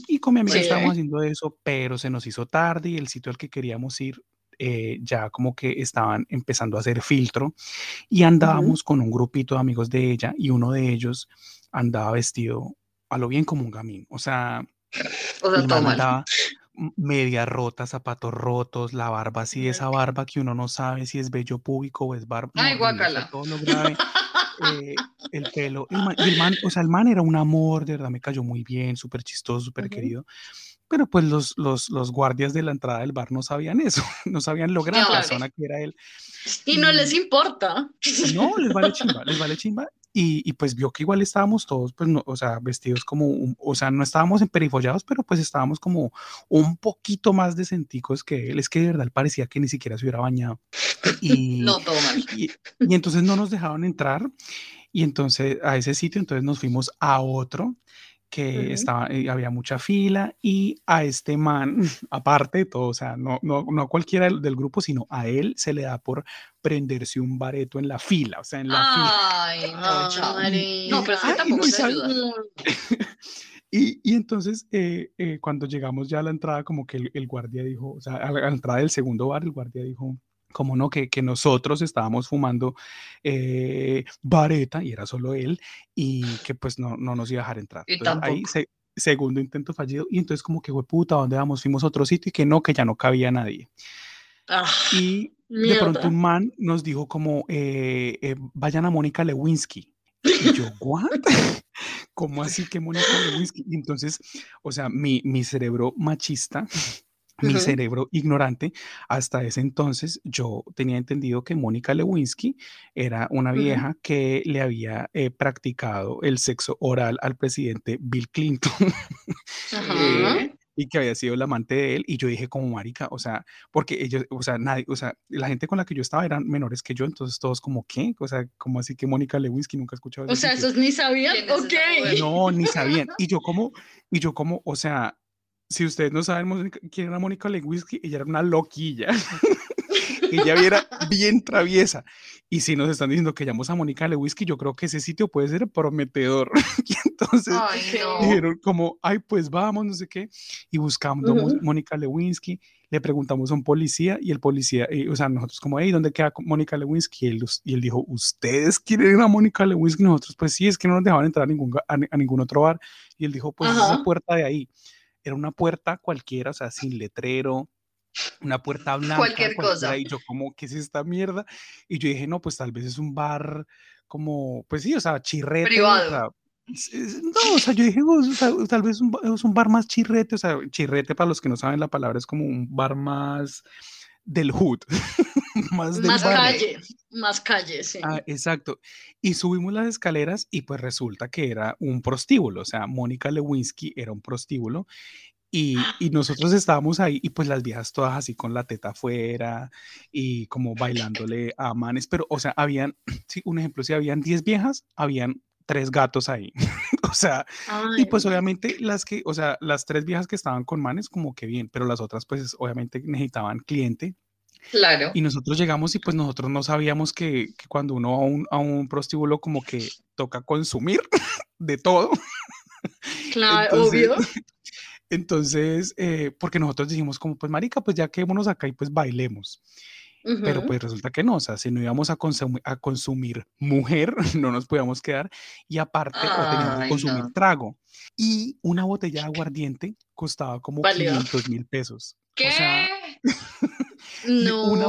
Y con mi amiga Sí. estábamos haciendo eso, pero se nos hizo tarde y el sitio al que queríamos ir eh, ya como que estaban empezando a hacer filtro y andábamos con un grupito de amigos de ella y uno de ellos andaba vestido a lo bien como un gamín. O sea, O sea, todo mal. media rota, zapatos rotos, la barba así, esa barba que uno no sabe si es vello púbico o es barba. Ay, no, horrible, o sea, guácala. todo lo grave. eh, el pelo. El man, el man, o sea, el man era un amor, de verdad, me cayó muy bien, súper chistoso, súper querido. Pero pues los, los, los guardias de la entrada del bar no sabían eso, no sabían lo gran Claro. persona que era él. Y no les importa. No, les vale chimba, les vale chimba. Y, y pues vio que igual estábamos todos, pues, no, o sea, vestidos como, un- o sea, no estábamos emperifollados, pero pues estábamos como un poquito más decenticos que él. Es que de verdad parecía que ni siquiera se hubiera bañado. Y, No, todo mal. y, y entonces no nos dejaron entrar. Y entonces a ese sitio, entonces nos fuimos a otro que estaba, eh, había mucha fila y a este man, aparte de todo, o sea, no, no, no a cualquiera del, del grupo, sino a él se le da por prenderse un bareto en la fila, o sea, en la fila. Ay, no, Ah. No, pero Ay, tampoco no, y se sabe- ayuda. Y, y entonces, eh, eh, cuando llegamos ya a la entrada, como que el, el guardia dijo, o sea, a la, a la entrada del segundo bar, el guardia dijo, como no, que, que nosotros estábamos fumando eh, vareta, y era solo él, y que pues no, no nos iba a dejar entrar. Y Entonces, ahí, se- segundo intento fallido, y entonces como que, puta, ¿a ¿dónde vamos? Fuimos a otro sitio y que no, que ya no cabía nadie. Ah, Y de pronto mierda. un man nos dijo como, eh, eh, vayan a Mónica Lewinsky. Y yo, ¿what? ¿Cómo así que Mónica Lewinsky? Y entonces, o sea, mi, mi cerebro machista, mi cerebro ignorante, hasta ese entonces yo tenía entendido que Mónica Lewinsky era una vieja que le había eh, practicado el sexo oral al presidente Bill Clinton. Eh, y que había sido el amante de él, y yo dije como marica, o sea, porque ellos, o sea, nadie, o sea, la gente con la que yo estaba eran menores que yo, entonces todos como, ¿qué? O sea, como así que Mónica Lewinsky nunca he escuchado O sea, sitio?". esos ni sabían. ¿Quién es esa Ok. No, ni sabían. Y yo como, y yo como, o sea, si ustedes no saben quién era Mónica Lewinsky, ella era una loquilla. ella era bien traviesa. Y si nos están diciendo que llamamos a Mónica Lewinsky, yo creo que ese sitio puede ser prometedor. y entonces Ay, no. dijeron como, ay, pues vamos, no sé qué. Y buscamos a Mo- Ujú. Mónica Lewinsky, le preguntamos a un policía y el policía, eh, o sea, nosotros como, hey, ¿dónde queda Mónica Lewinsky? Y él, y él dijo, ¿ustedes quieren ir a Mónica Lewinsky? Nosotros, pues sí, es que no nos dejaban entrar a ningún, a, a ningún otro bar. Y él dijo, pues esa puerta de ahí. Era una puerta cualquiera, o sea, sin letrero, una puerta blanca. Cualquier cosa. Y yo como, ¿qué es esta mierda? Y yo dije, no, pues tal vez es un bar como, pues sí, o sea, chirrete. o Privado. sea, no, o sea, yo dije, "Oh, o sea, tal vez un es un bar más chirrete, o sea, chirrete para los que no saben la palabra es como un bar más del hood, más del Más calle. Más calle, sí. Ah, exacto. Y subimos las escaleras y pues resulta que era un prostíbulo, o sea, Mónica Lewinsky era un prostíbulo y, y nosotros estábamos ahí y pues las viejas todas así con la teta afuera y como bailándole a manes, pero o sea, habían, sí, un ejemplo, si habían 10 viejas, habían tres gatos ahí. o sea, y pues obviamente las que, o sea, las tres viejas que estaban con manes como que bien, pero las otras pues obviamente necesitaban cliente Claro. y nosotros llegamos y pues nosotros no sabíamos que, que cuando uno a un, a un prostíbulo como que toca consumir de todo. claro, entonces- obvio. Entonces, eh, porque nosotros dijimos como pues marica, pues ya quedémonos acá y pues bailemos. Pero pues resulta que no, o sea, si no íbamos a, consumir, a consumir mujer, no nos podíamos quedar y aparte o teníamos que consumir no. trago. Y una botella de aguardiente costaba como Válido. 500 mil pesos. ¿Qué? O sea, No. una-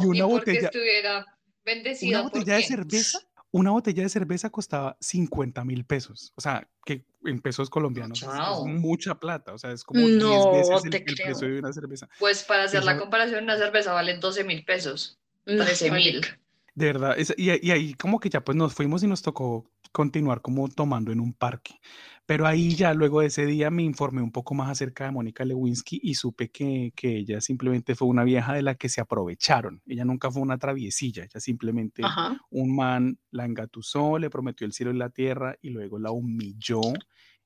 y una botella- estuviera bendecida. una ¿por botella de cerveza, una botella de cerveza costaba 50 mil pesos. O sea, que en pesos colombianos es- mucha plata. O sea, es como 10 No veces el, precio de una cerveza. Pues para hacer la comparación, una cerveza vale 12 mil pesos. No, 13 mil. De verdad, es- y, y ahí como que ya pues nos fuimos y nos tocó continuar como tomando en un parque. Pero ahí ya luego de ese día me informé un poco más acerca de Mónica Lewinsky y supe que, que ella simplemente fue una vieja de la que se aprovecharon. Ella nunca fue una traviesilla, ella simplemente Ajá. un man la engatusó, le prometió el cielo y la tierra y luego la humilló.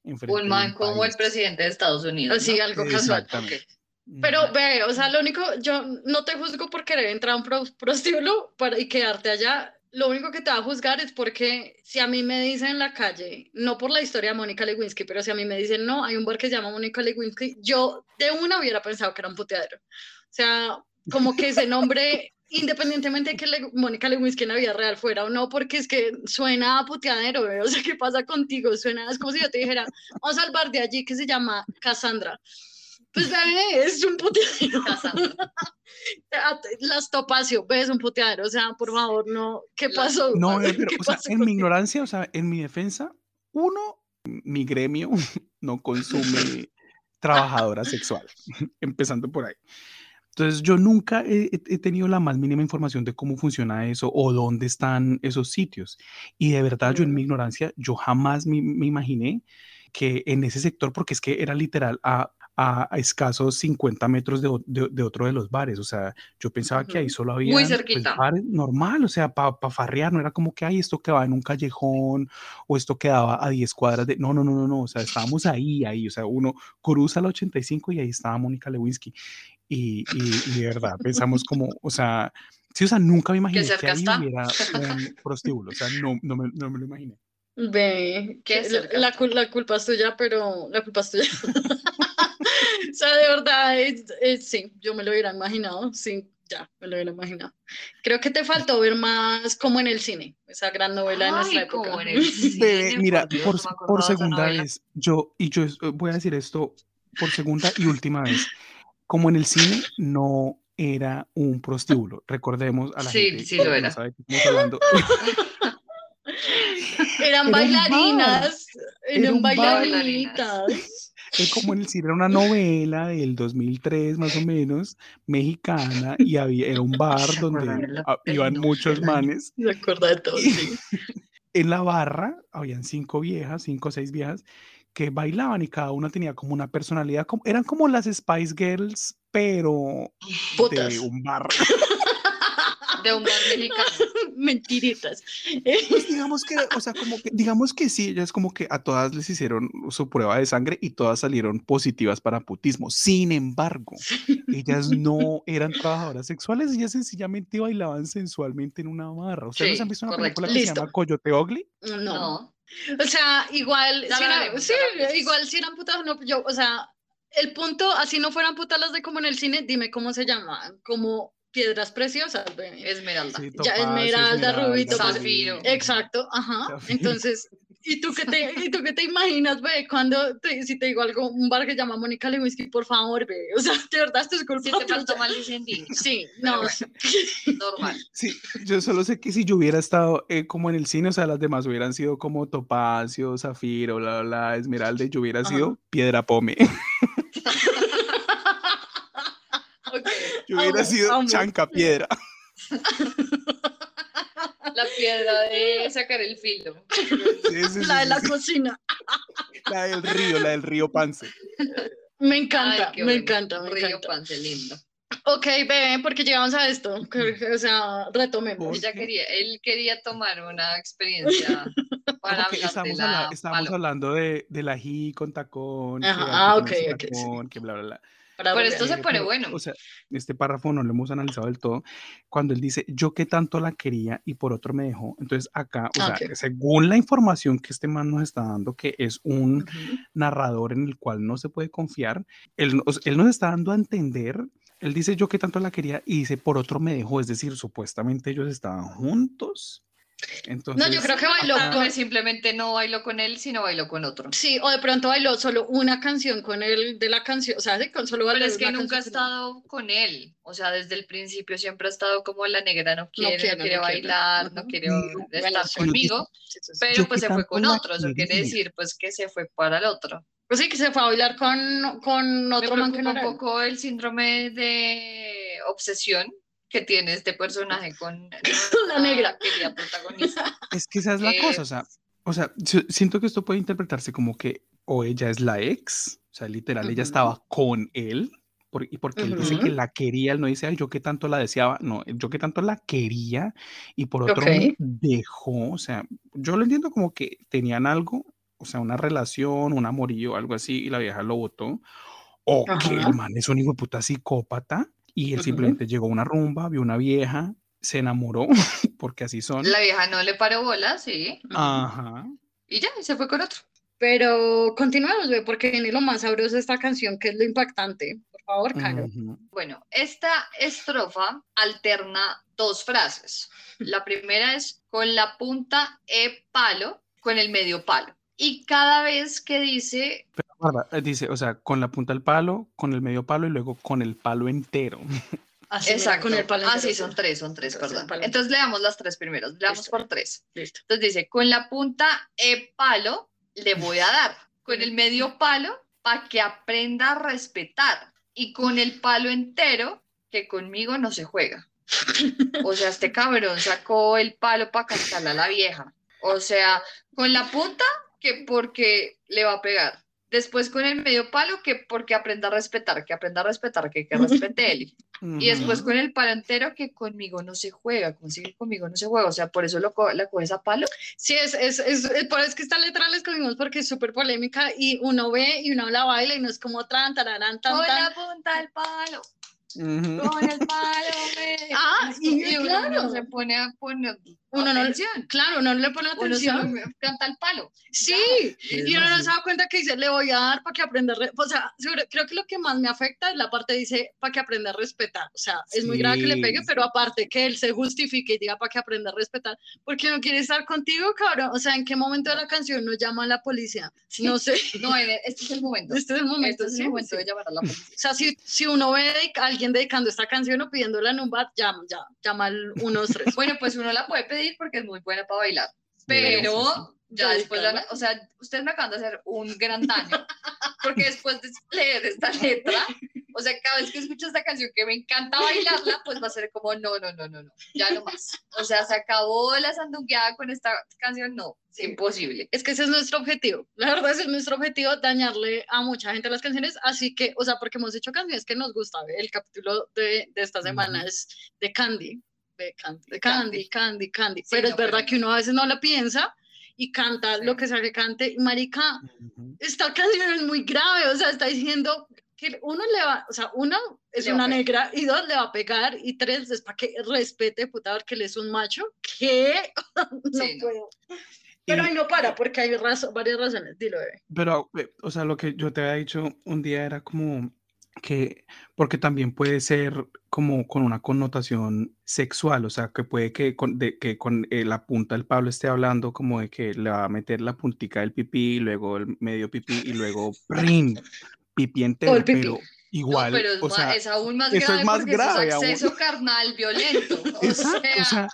en frente Un man como el país. presidente de Estados Unidos. ¿no? algo casual. Exactamente. ok. Pero ve, o sea, lo único, yo no te juzgo por querer entrar a un pro- prostíbulo para, y quedarte allá. Lo único que te va a juzgar es porque si a mí me dicen en la calle, no por la historia de Mónica Lewinsky, pero si a mí me dicen, no, hay un bar que se llama Mónica Lewinsky, yo de una hubiera pensado que era un puteadero. O sea, como que ese nombre, independientemente de que Le- Mónica Lewinsky en la vida real fuera o no, porque es que suena a puteadero, ¿ve? o sea, ¿qué pasa contigo? Suena, es como si yo te dijera, vamos al bar de allí que se llama Cassandra. Pues bebé, es un puteadero. Ah, las topacio, ves un puteadero, o sea, por favor, no, ¿qué pasó? No, eh, pero, ¿Qué o sea, en mi ignorancia, o sea, en mi defensa, uno, mi gremio no consume trabajadora sexual, empezando por ahí. Entonces, yo nunca he, he- he tenido la más mínima información de cómo funciona eso o dónde están esos sitios. Y de verdad, yo en mi ignorancia, yo jamás me, me imaginé que en ese sector, porque es que era literal a, a- a escasos 50 metros de, de- de otro de los bares. O sea, yo pensaba que ahí solo había cerquita. bares normal, o sea, para farrear, no era como que hay esto quedaba en un callejón o esto quedaba a 10 cuadras de... No, no, no, no, no, o sea, estábamos ahí, ahí, o sea, uno cruza la 85 y ahí estaba Mónica Lewinsky. Y, y, y de verdad, pensamos como, o sea, sí, o sea, nunca me imaginé que ahí hubiera un prostíbulo, o sea, no, no, me, no me lo imaginé. Ve, que la, cul- la culpa es tuya, pero la culpa es tuya. O sea, de verdad, es- es- sí, yo me lo hubiera imaginado, sí, ya, me lo hubiera imaginado. Creo que te faltó ver más como en el cine, esa gran novela de nuestra Ay, como época. en el Bebé, mira, por Dios, por, no segunda vez, yo, y yo voy a decir esto por segunda y última vez, como en el cine no era un prostíbulo, recordemos a la Sí, gente sí que lo no era. sabe qué estamos hablando. Eran bailarinas, Era eran bailaritas. Es como en el cine era una novela del 2003 más o menos, mexicana, y había, era un bar ¿Se acuerdan donde iban muchos manes Se acuerda de todo, sí. en la barra habían cinco viejas, cinco o seis viejas que bailaban y cada una tenía como una personalidad, como, eran como las Spice Girls, pero Putas. de un bar. De un bar mexicano. Mentiritas. Pues digamos que, o sea, como que, digamos que sí, ellas como que a todas les hicieron su prueba de sangre y todas salieron positivas para putismo. Sin embargo, ellas no eran trabajadoras sexuales, ellas sencillamente bailaban sensualmente en una barra. ¿Ustedes no Sí, se han visto una correcto. película que se Listo. llama Coyote Ugly? No. No. O sea, igual, si era- sí, igual si eran putas, no, yo, o sea, el punto, así no fueran putas las de como en el cine, dime cómo se llamaban, como piedras preciosas. Esmeralda. Sí, Ya, topacio, Esmeralda, Rubito, pues, Zafiro. Exacto, ajá. Zafiro. Entonces, ¿y tú qué te, y tú qué te imaginas, ve? Cuando, te- si te digo algo, un bar que llama Mónica Lewinsky, por favor, ve. O sea, de verdad, esto es culpa Si te faltó mal. Sí, no, bueno. Normal. Sí, yo solo sé que si yo hubiera estado eh, como en el cine, o sea, las demás hubieran sido como Topacio, Zafiro, bla, bla, bla, Esmeralda, y yo hubiera Ajá. sido Piedra Pome. Ok. Yo hubiera Amo, sido amo. Chanca Piedra. La piedra de sacar el filo. Sí, sí, sí, la de sí, la sí. cocina. La del río, la del río Pance. Me encanta, Ay, me bueno. encanta, me Río encanta. Pance, lindo. Ok, bebé, porque llegamos a esto. que, O sea, retomemos. Ella quería, él quería tomar una experiencia para la estábamos palo. hablando de, del ají con tacón, Ajá, que ah, ok, ok, sí. que bla, bla, bla. Para Pero esto se pone bueno. O sea, este párrafo no lo hemos analizado del todo. Cuando él dice, yo que tanto la quería y por otro me dejó. Entonces, acá, o Ah, sea, ok. según la información que este man nos está dando, que es un Ujú. narrador en el cual no se puede confiar, él, nos- él nos está dando a entender. Él dice, yo que tanto la quería y dice, por otro me dejó. Es decir, supuestamente ellos estaban juntos. Entonces, No, yo creo que bailó con... simplemente no bailó con él, sino bailó con otro. Sí, o de pronto bailó solo una canción con él de la canción. O sea, sí, con solo Pero es que nunca ha estado con él. O sea, desde el principio siempre ha estado como la negra no quiere, no quiere, quiere, no quiere. bailar, no quiere No, estar conmigo. Pero pues se fue con otro. Eso quiere decir pues que se fue para el otro. Pues sí, que se fue a bailar con, con Me otro man que no un poco el síndrome de obsesión que tiene este personaje con La negra. querida protagonista. Es que esa es la cosa, o sea, o sea, si- siento que esto puede interpretarse como que o ella es la ex, o sea, literal, ella Ujú. estaba con él, por- y porque él dice que la quería, él no dice, ay, yo que tanto la deseaba, no, yo que tanto la quería, y por otro Ok. me dejó, o sea, yo lo entiendo como que tenían algo, o sea, una relación, un amorío, algo así, y la vieja lo votó, o que Ajá. el man es un hijo de puta psicópata, y él Ujú. simplemente llegó a una rumba, vio una vieja, se enamoró, porque así son. La vieja no le paró bola, sí. Ajá. Y ya, y se fue con otro. Pero continuemos, ve, porque viene lo más sabroso de esta canción, que es lo impactante. Por favor, Caro. Ujú. Bueno, esta estrofa alterna dos frases. La primera es con la punta E palo, con el medio palo. Y cada vez que dice, Bárbara, eh, dice, o sea, con la punta del palo, con el medio palo y luego con el palo entero. Así, Exacto. con el palo Ah, sí, entero, son tres, son tres, Sí, perdón. Entonces leamos las tres primeros. Leamos Listo. por tres. Listo. Entonces dice, con la punta e palo le voy a dar. Con el medio palo para que aprenda a respetar. Y con el palo entero que conmigo no se juega. O sea, este cabrón sacó el palo para cascarle a la vieja. O sea, con la punta que porque le va a pegar. Después con el medio palo que porque aprenda a respetar, que aprenda a respetar, que, que respete él. Y después con el palo entero que conmigo no se juega, consigue conmigo no se juega. O sea, por eso lo co- la coges a palo. Sí, es, es, es, es por eso es que esta letra la escogimos porque es súper polémica y uno ve y uno la baila y no es como tan, tararán, tan, Con tan. la punta del palo, Ujú. con el palo, me. Ah, y- uno claro. no se pone a poner Uno no- atención. Claro, no le pone Uno atención. canta el palo. Sí, y uno no se da cuenta que dice, le voy a dar para que aprenda, a re-". o sea, creo que lo que más me afecta es la parte dice, para que aprenda a respetar, o sea, es muy grave que le Sí, pegue, sí. pero aparte que él se justifique y diga para que aprenda a respetar, porque no quiere estar contigo, cabrón, o sea, ¿en qué momento de la canción nos llama a la policía? No sé, No, en- este es el momento. este es el momento, Este es sí, el momento sí. de llamar a la policía. O sea, si, si uno ve a alguien dedicando esta canción o pidiéndola en un bar, llama, ya, llama al 123. Bueno, pues uno la puede pedir porque es muy buena para bailar. Sí, Pero sí, ya después, la- o sea, ustedes me acaban de hacer un gran daño. Porque después de leer esta letra, o sea, cada vez que escucho esta canción que me encanta bailarla, pues va a ser como, no, no, no, no, no, ya no más. O sea, se acabó la sandungueada con esta canción, no, es imposible. Es que ese es nuestro objetivo. La verdad, ese es nuestro objetivo, dañarle a mucha gente las canciones. Así que, o sea, porque hemos hecho canciones que nos gusta. ¿ve? El capítulo de, de esta semana Ujú. es de Candy. De Candy, De Candy, Candy. Candy, Candy. Sí, pero no, es verdad pero- que uno a veces no la piensa y canta Sí. lo que sea que cante. Y marica, Ujú. esta canción es muy grave. O sea, está diciendo que uno le va, o sea, uno es Le una negra y dos le va a pegar y tres es para que respete, puta, porque él es un macho. ¿Qué? no Sí, no. puedo. Pero Y- ahí no para, porque hay razo- varias razones. Dilo, bebé. Pero, eh, o sea, lo que yo te había dicho un día era como que, porque también puede ser como con una connotación sexual, o sea, que puede que con, de, que con eh, la punta del Pablo esté hablando como de que le va a meter la puntica del pipí, y luego el medio pipí y luego ¡prin! Pipí entero, el pipí. pero igual, no, pero es, o ma- sea, es aún más eso es grave más porque grave eso aún. es acceso carnal violento. O Exacto, sea,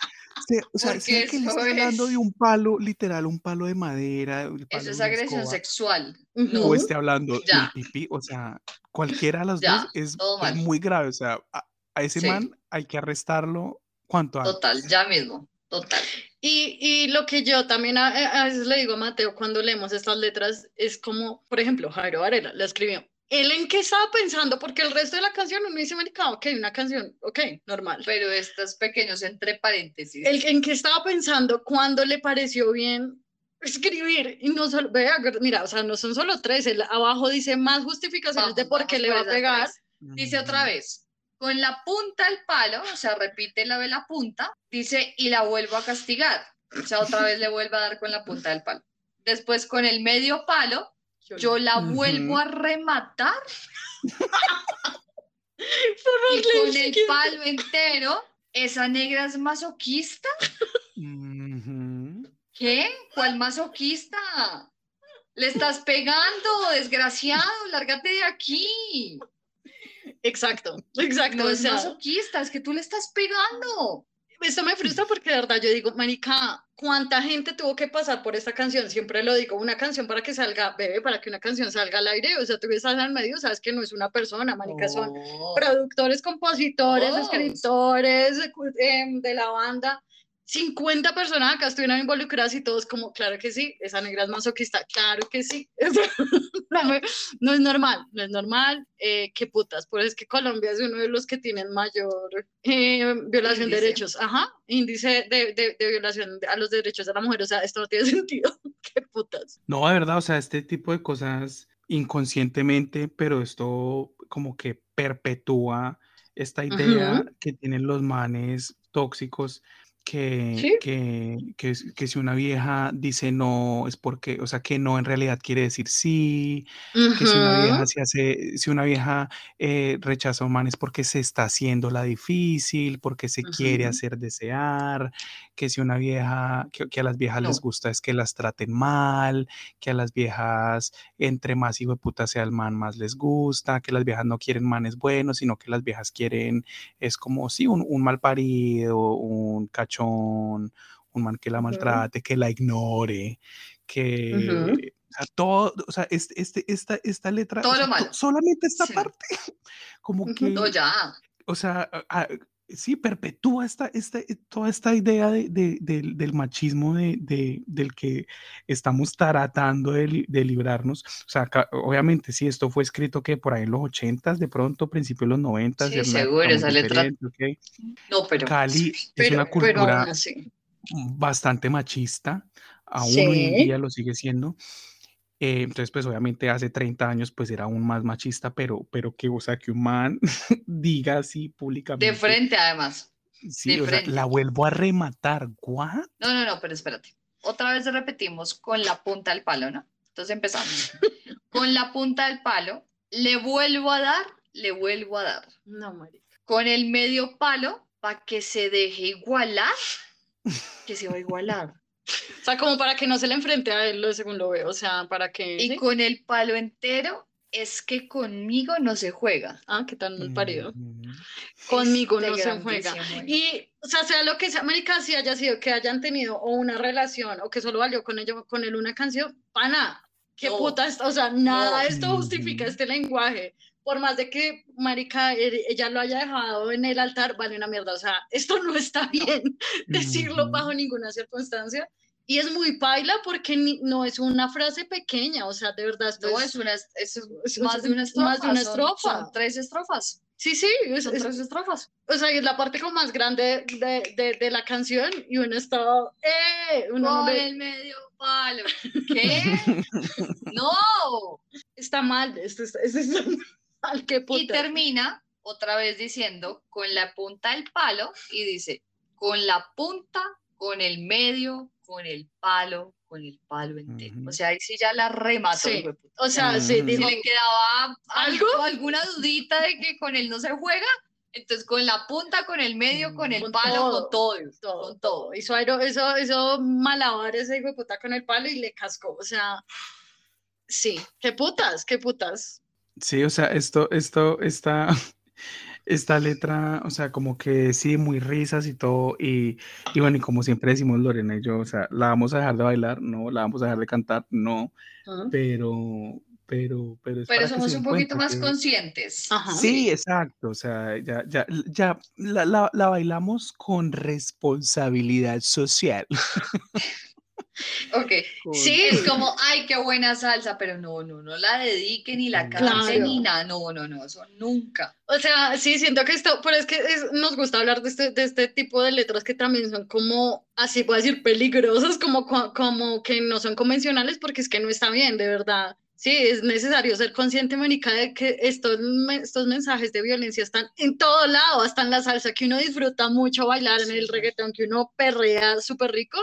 o sea, sea, que le está hablando de un palo, literal, un palo de madera, palo eso es agresión escoba, sexual. No, o esté hablando del Ya. pipí, o sea, cualquiera de las Ya, dos es, muy grave, o sea, a, a ese Sí. man hay que arrestarlo cuanto antes. total, ya mismo, total. Y, y lo que yo también a, a veces le digo a Mateo cuando leemos estas letras es como, por ejemplo, Jairo Varela la escribió. ¿Él en qué estaba pensando? Porque el resto de la canción uno dice, marica, ok, una canción, ok, normal. Pero estos pequeños entre paréntesis. ¿El, ¿En qué estaba pensando cuando le pareció bien escribir? Y no solo, vea, mira, o sea, no son solo tres, el abajo dice más justificaciones de Vamos, por qué le va a pegar. Dice otra vez, con la punta del palo, o sea, repite la de la punta, dice, y la vuelvo a castigar. O sea, otra vez le vuelve a dar con la punta del palo. Después con el medio palo, yo la vuelvo a rematar Por y con el palo entero, esa negra es masoquista. ¿Qué? ¿Cuál masoquista? Le estás pegando, desgraciado, lárgate de aquí. Exacto, exacto. No es masoquista, es que tú le estás pegando. Esto me frustra porque de verdad yo digo, marica, ¿cuánta gente tuvo que pasar por esta canción? Siempre lo digo, una canción para que salga, bebé, para que una canción salga al aire, o sea, tú estás al medio, sabes que no es una persona, marica, son No. productores, compositores, Todos. escritores eh, de la banda. 50 personas acá estuvieron involucradas y todos como, claro que sí, esa negra es masoquista, claro que sí. no, no es normal, no es normal. Eh, qué putas, por eso es que Colombia es uno de los que tienen mayor eh, violación de Índice. derechos, ajá, índice de, de- de violación a los derechos de la mujer, o sea, esto no tiene sentido, qué putas. No, de verdad, o sea, este tipo de cosas inconscientemente, pero esto como que perpetúa esta idea que tienen los manes tóxicos que, que, que, que si una vieja dice no es porque, o sea, que no en realidad quiere decir sí, que si una vieja se hace, si una vieja eh, rechaza a un man es porque se está haciendo la difícil, porque se quiere hacer desear, que si una vieja, que, a las viejas les gusta es que las traten mal, que a las viejas entre más hijo de puta sea el man, más les gusta, que las viejas no quieren manes buenos, sino que las viejas quieren, es como, sí, un, un mal parido, un un man que la maltrate, que la ignore, que... O sea, todo, o sea, este, este, esta, esta letra, todo lo malo. solamente esta parte, como que, no, ya. o sea, sí, perpetúa esta, esta, eh, toda esta idea de, de, del machismo de, del que estamos tratando de, librarnos. O sea, obviamente, sí, esto fue escrito que por ahí en los ochentas, de pronto, principios de los noventas. Sí, seguro, esa letra. No, pero. Cali es una cultura bastante machista, aún hoy en día lo sigue siendo. Eh, entonces, pues obviamente hace 30 años pues era aún más machista, pero, pero que, o sea, que un man diga así públicamente. De frente además. Sí, o sea, la vuelvo a rematar. ¿What? No, no, no, pero espérate. Otra vez repetimos con la punta del palo, ¿no? Entonces empezamos. con la punta del palo, le vuelvo a dar, le vuelvo a dar. No, marica. Con el medio palo, para que se deje igualar, que se va a igualar. O sea, como para que no se le enfrente a él, lo según lo veo, o sea, para que... Y con el palo entero, es que conmigo no se juega. Ah, qué tal mal parido. Conmigo no se juega. Y, o sea, sea lo que sea, América, si haya sido que hayan tenido o una relación o que solo valió con ello, con él una canción, pana, qué puta, o sea, nada de esto justifica este lenguaje. Por más de que Marica ella lo haya dejado en el altar, vale una mierda. O sea, esto no está bien decirlo bajo ninguna circunstancia. Y es muy paila porque no es una frase pequeña, o sea, de verdad. Esto no, es, una, es, más, de una estrofa, más de una estrofa. Son, tres estrofas. Sí, sí, son tres estrofas. O sea, es la parte como más grande de, de, de la canción y uno está, ¡eh! Uno Por el medio palo. ¿Qué? ¡No! Está mal, esto, esto, esto está mal, qué puta. Y termina otra vez diciendo con la punta del palo y dice, con la punta, con el medio, con el palo, con el palo entero. O sea, ahí sí ya la remató. O sea, si le quedaba algo, alguna dudita de que con él no se juega, entonces con la punta, con el medio, con el palo, con todo, todo, con todo. Hizo, eso, eso malabar ese hijo de puta con el palo y le cascó. O sea, sí, qué putas, qué putas. Sí, o sea, esto, esto, está esta letra, o sea, como que sí, muy risas y todo, y, y, bueno, y como siempre decimos Lorena y yo, o sea, la vamos a dejar de bailar, no, la vamos a dejar de cantar, no, pero, pero, pero, pero somos un poquito más conscientes. Sí, exacto, o sea, ya, ya, ya la, la, la bailamos con responsabilidad social. Ok, sí, es como, ay, qué buena salsa, pero no, no, no la dedique ni la cante ni nada, no, no, no, eso nunca. O sea, sí, siento que esto, pero es que nos gusta hablar de este, de este tipo de letras que también son como, así puedo decir, peligrosas, como, como que no son convencionales, porque es que no está bien, de verdad. Sí, es necesario ser consciente, Mónica, de que estos, estos mensajes de violencia están en todo lado, hasta en la salsa, que uno disfruta mucho bailar, en el reggaetón, que uno perrea súper rico,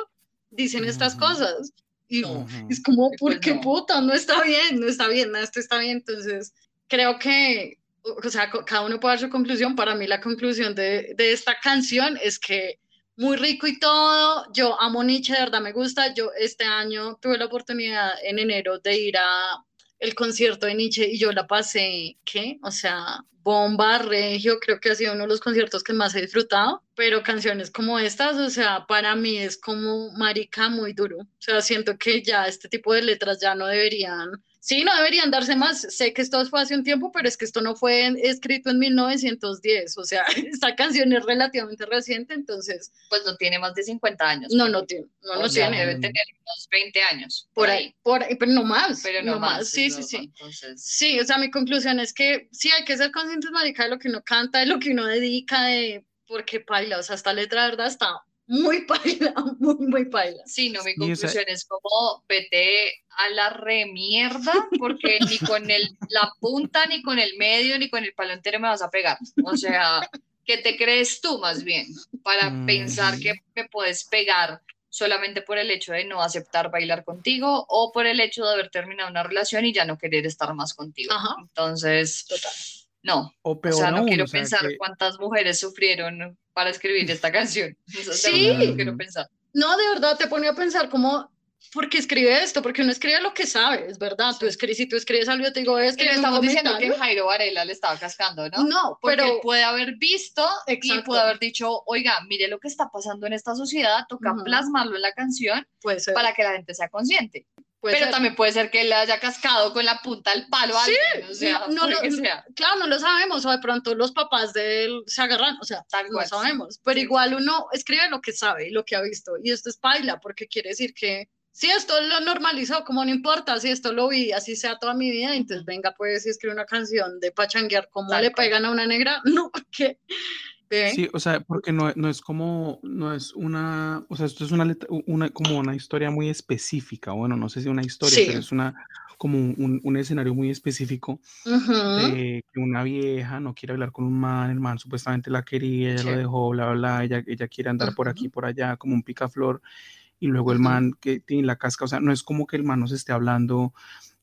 dicen estas cosas. Y es como, ¿por pues qué puta? No está bien, no está bien, nada, esto está bien. Entonces, creo que, o sea, cada uno puede dar su conclusión. Para mí, la conclusión de, de esta canción es que muy rico y todo. Yo amo Nietzsche, de verdad me gusta. Yo este año tuve la oportunidad en enero de ir a el concierto de Nietzsche y yo la pasé, ¿qué? O sea, bomba, regio, creo que ha sido uno de los conciertos que más he disfrutado, pero canciones como estas, o sea, para mí es como marica muy duro. O sea, siento que ya este tipo de letras ya no deberían Sí, no deberían darse más. Sé que esto fue hace un tiempo, pero es que esto no fue escrito en 1910. O sea, esta canción es relativamente reciente, entonces. Pues no tiene más de 50 años. No, no tiene. No, no tiene. Debe tener unos 20 años. Por, ahí. Por ahí, pero no más. Pero no, más. Sí, sí, sí. Sí, o sea, mi conclusión es que sí hay que ser conscientes, marica, de lo que uno canta, de lo que uno dedica, de. Porque paila, o sea, esta letra, verdad, está muy paila, muy, muy paila. Sí, no, mi conclusión es como vete a la remierda, porque ni con el, la punta, ni con el medio, ni con el palo entero me vas a pegar. O sea, ¿Qué te crees tú más bien para pensar Mm. que me puedes pegar solamente por el hecho de no aceptar bailar contigo o por el hecho de haber terminado una relación y ya no querer estar más contigo? Ajá. Entonces, Total. No. O O peor sea, no aún, quiero o sea, pensar que- cuántas mujeres sufrieron para escribir esta canción. Eso Sí. no quiero pensar. No, de verdad te pone a pensar como, ¿por qué escribe esto? Porque uno escribe lo que sabe, es verdad. Tú escribes, si tú escribes algo, yo te digo, es Que no estamos diciendo que Jairo Varela le estaba cascando, ¿no? No, Porque él pero puede haber visto y Exacto. puede haber dicho, oiga, mire lo que está pasando en esta sociedad, toca Ujú. plasmarlo en la canción puede ser. para que la gente sea consciente. Puede Pero ser. también puede ser que él le haya cascado con la punta del palo a Sí, alguien, o sea, no- no sea. Claro, no lo sabemos, o de pronto los papás de él se agarran, o sea, Tal no sí. sabemos, pero Sí. igual uno escribe lo que sabe y lo que ha visto, y esto es paila, porque quiere decir que si esto lo normalizó, como no importa, si esto lo vi, así sea toda mi vida, entonces venga, pues, y escribe una canción de pachanguear, ¿cómo Tal le cual. pegan a una negra? No, ¿qué? Sí, o sea, porque no, no es como, no es una, o sea, esto es una, una, como una historia muy específica, bueno, no sé si una historia, Sí. pero es una, como un, un- escenario muy específico Ujú. de que una vieja no quiere hablar con un man, el man supuestamente la quería, ella Sí. lo dejó, bla, bla, bla, ella, ella quiere andar por aquí, por allá, como un picaflor, y luego el man que tiene la casca, o sea, no es como que el man nos esté hablando, o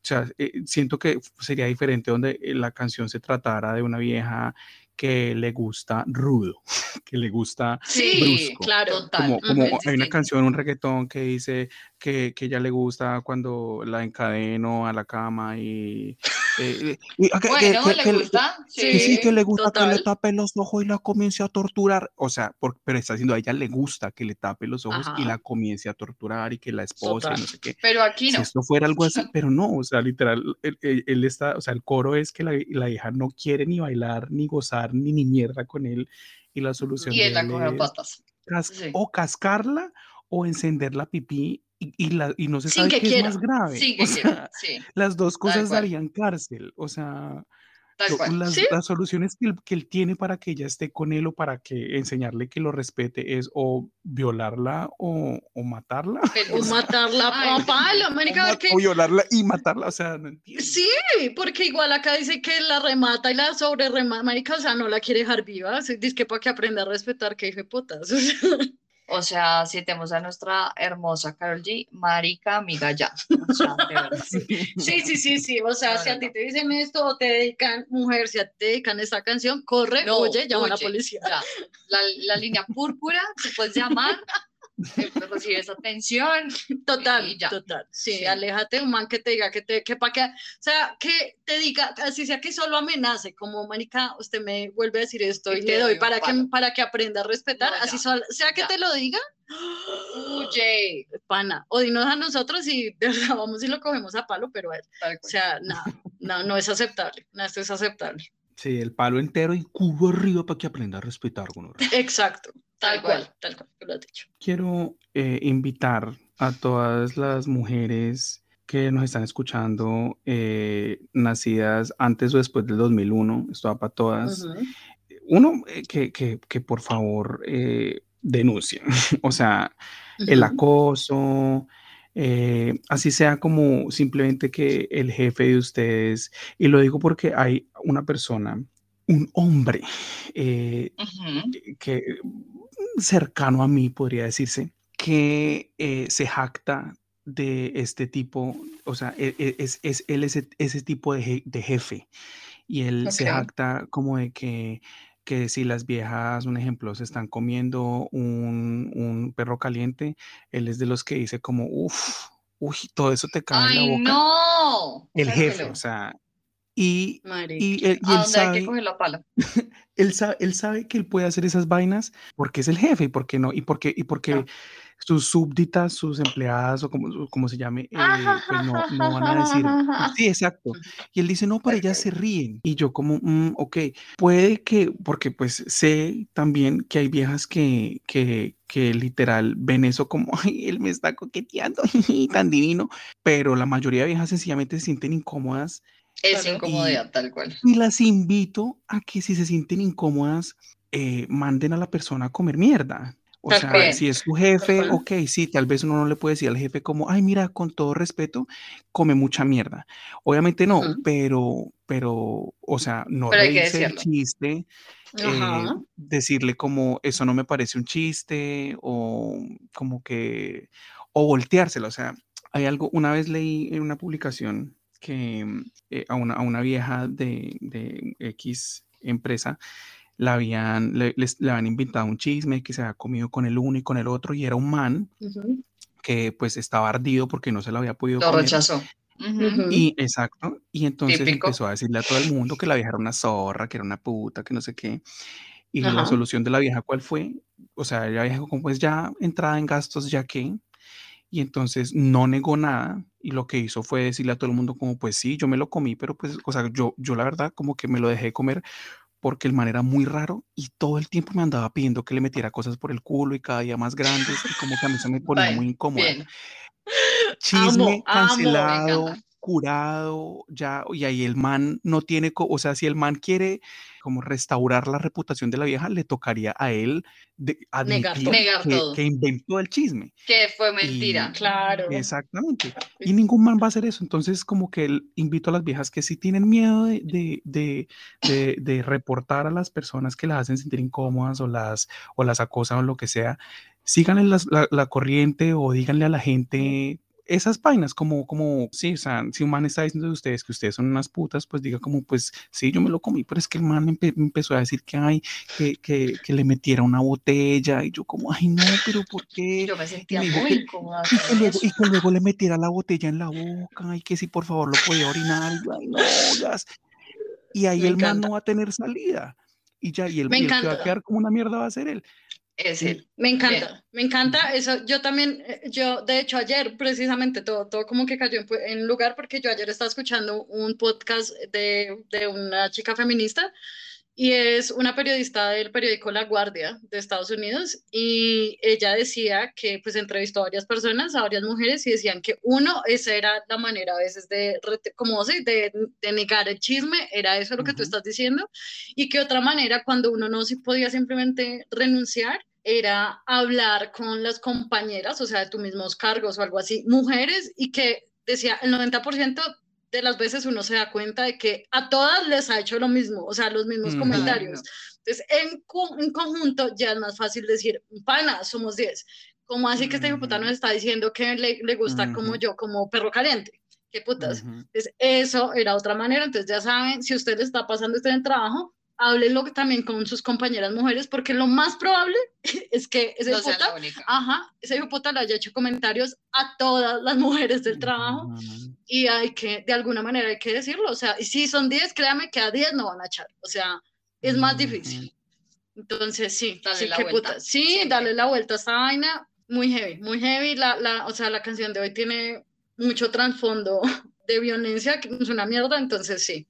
sea, eh, siento que sería diferente donde eh, la canción se tratara de una vieja que le gusta rudo, que le gusta Sí, brusco. claro. total. como, como es hay una canción, un reggaetón que dice que, que ella le gusta cuando la encadeno a la cama y... eh, y- que- que- Bueno, que- le que- gusta. que sí, que le gusta que le total. tape los ojos y la comience a torturar. O sea, por- pero está diciendo a ella le gusta que le tape los ojos y Ajá. la comience a torturar y que la esposa y Total. no sé qué. Pero aquí Si no. esto fuera algo así, pero no, o sea, literal, él, él- él está, o sea, el coro es que la, la hija no quiere ni bailar, ni gozar, ni ni mierda con él, y la solución Y de él la él coge a es patas. cas- Sí. o cascarla o encender la pipí y, y la, y no se Sin sabe que qué quiera. es más grave. O sea. Sí, las dos cosas darían cárcel, o sea, tal lo- cual. las, Sí. las soluciones que él, que él tiene para que ella esté con él o para que enseñarle que lo respete es o violarla o, o matarla. Pero- O matarla Ay, a palo, O, o violarla y matarla, o sea, no entiendo. Sí, porque igual acá dice que la remata y la sobre remata, marica, o sea, no la quiere dejar viva, dice que para que aprenda a respetar que hijo de putas. o sea, O sea, citemos a nuestra hermosa Carol G, marica, amiga, ya. O sea, verdad. Sí, sí, sí, sí, o sea, No, si no, a ti te dicen esto o te dedican, mujer, si a ti te dedican esta canción, corre, No, oye, llama a la policía. ya. La, la línea púrpura, tú puedes llamar, recibes atención. Total, y ya. total. Sí, Sí. aléjate un man que te diga que te, que para que, o sea, que te diga, así sea que solo amenace, como marica, usted me vuelve a decir esto Y y, te le doy para que, palo. para que aprenda a respetar, No, así ya, sol- sea que ya. te lo diga, Huye. pana, o dinos a nosotros y de verdad vamos y lo cogemos a palo, pero él. Tal O sea, no, no, no es aceptable, no, esto es aceptable. Sí, el palo entero y cubo arriba para que aprenda a respetar. gonorrea. Exacto, tal, cual, tal cual, lo has dicho. Quiero eh, invitar a todas las mujeres que nos están escuchando, eh, nacidas antes o después del 2001, esto va para todas. Uno, eh, que, que, que por favor eh, denuncien, o sea, el acoso, eh, así sea como simplemente que el jefe de ustedes, y lo digo porque hay una persona, un hombre, eh, Ujú. que cercano a mí, podría decirse, que eh, se jacta de este tipo, o sea, e- e- es, es- él es ese, ese tipo de, je- de jefe y él se jacta como de que, que si las viejas, un ejemplo, se están comiendo un, un perro caliente, él es de los que dice como, uff, uy, todo eso te cae en la ¡Ay, boca. no! El jefe, o sea, y, y él, y ¿A él hay sabe, que cogerlo a palo? él sabe, él sabe que él puede hacer esas vainas porque es el jefe y porque no, y porque, y porque sus súbditas, sus empleadas o como, como se llame, eh, pues no, no van a decir, sí, exacto. Y él dice, no, pero ellas se ríen. Y yo como, "Mm, ok, puede que, porque pues sé también que hay viejas que, que, que literal ven eso como, ay, él me está coqueteando, tan divino, pero la mayoría de viejas sencillamente se sienten incómodas Es incomodidad, tal cual. y las invito a que si se sienten incómodas, eh, manden a la persona a comer mierda. O Tal sea, si es tu jefe, ok, sí, tal vez uno no le puede decir al jefe como, ay, mira, con todo respeto, come mucha mierda. Obviamente no, Ujú. pero, pero, o sea, no reírse decirlo. chiste, eh, Ajá. decirle como, eso no me parece un chiste, o como que, o volteárselo. O sea, hay algo, una vez leí en una publicación que mm, eh, a, una, a una vieja de, de X empresa la habían, le, les- le habían inventado un chisme que se había comido con el uno y con el otro, y era un man Ujú. que pues estaba ardido porque no se lo había podido Lo comer. rechazó. Ujú. Ujú. Y exacto, y entonces Típico. empezó a decirle a todo el mundo que la vieja era una zorra, que era una puta, que no sé qué. Y la Ajá. solución de la vieja, ¿cuál fue? O sea, ella dijo como pues ya entrada en gastos, ya que. Y entonces no negó nada y lo que hizo fue decirle a todo el mundo como pues sí, yo me lo comí, pero pues, o sea, yo, yo la verdad como que me lo dejé comer porque el man era muy raro y todo el tiempo me andaba pidiendo que le metiera cosas por el culo y cada día más grandes y como que a mí se me ponía muy incómoda Bien. chisme Amo, cancelado, curado, ya, y ahí el man no tiene, o sea, si el man quiere como restaurar la reputación de la vieja, le tocaría a él de, admitir. Negar que, inventó el chisme. Que fue mentira. Claro. Exactamente. Y ningún man va a hacer eso. Entonces, como que él invito a las viejas que si tienen miedo de, de, de, de- de reportar a las personas que las hacen sentir incómodas o las, o las acosan o lo que sea, síganle la, la corriente o díganle a la gente esas vainas, como, como, sí, o sea, si un man está diciendo de ustedes que ustedes son unas putas, pues diga como, pues sí, yo me lo comí, pero es que el man empe- empezó a decir que, ay, que, que, que le metiera una botella y yo como, ay, no, pero ¿por qué? Yo me sentía dijo muy incómoda Y luego, y que luego le metiera la botella en la boca y que si por favor lo podía orinar. Y, yo, ay, no, gas. y ahí Me el man encanta. no va a tener salida. Y ya, y el, y el que va a quedar como una mierda va a ser él. Es él. Me Bien. encanta, me encanta eso. Yo también, eh, yo de hecho ayer precisamente todo, todo como que cayó en, en lugar porque yo ayer estaba escuchando un podcast de, de una chica feminista y es una periodista del periódico La Guardia de Estados Unidos y ella decía que pues entrevistó a varias personas, a varias mujeres y decían que uno, esa era la manera a veces de, como se, de, de negar el chisme, era eso lo que tú Ujú. estás diciendo y que otra manera cuando uno no se podía simplemente renunciar era hablar con las compañeras, o sea, de tus mismos cargos o algo así, mujeres, y que decía el 90% de las veces uno se da cuenta de que a todas les ha hecho lo mismo, o sea, los mismos Ujú. comentarios. Entonces, en, co- en conjunto ya es más fácil decir, pana, somos 10. Como así que este hijo de puta nos está diciendo que le, le gusta como Ujú. yo, como perro caliente? ¿Qué putas? Ujú. Entonces, eso era otra manera. Entonces, ya saben, si usted le está pasando esto en el trabajo, háblenlo también con sus compañeras mujeres, porque lo más probable es que ese No única. ajá, ese puta le haya hecho comentarios a todas las mujeres del trabajo y hay que, de alguna manera hay que decirlo. O sea, y si son 10, créame que a 10 no van a echar. O sea, es más difícil. Entonces, sí, Dale sí, la puta. Sí, dale la vuelta a esta vaina. Muy heavy, muy heavy. La, la, o sea, la canción de hoy tiene mucho trasfondo de violencia, que es una mierda. Entonces, sí,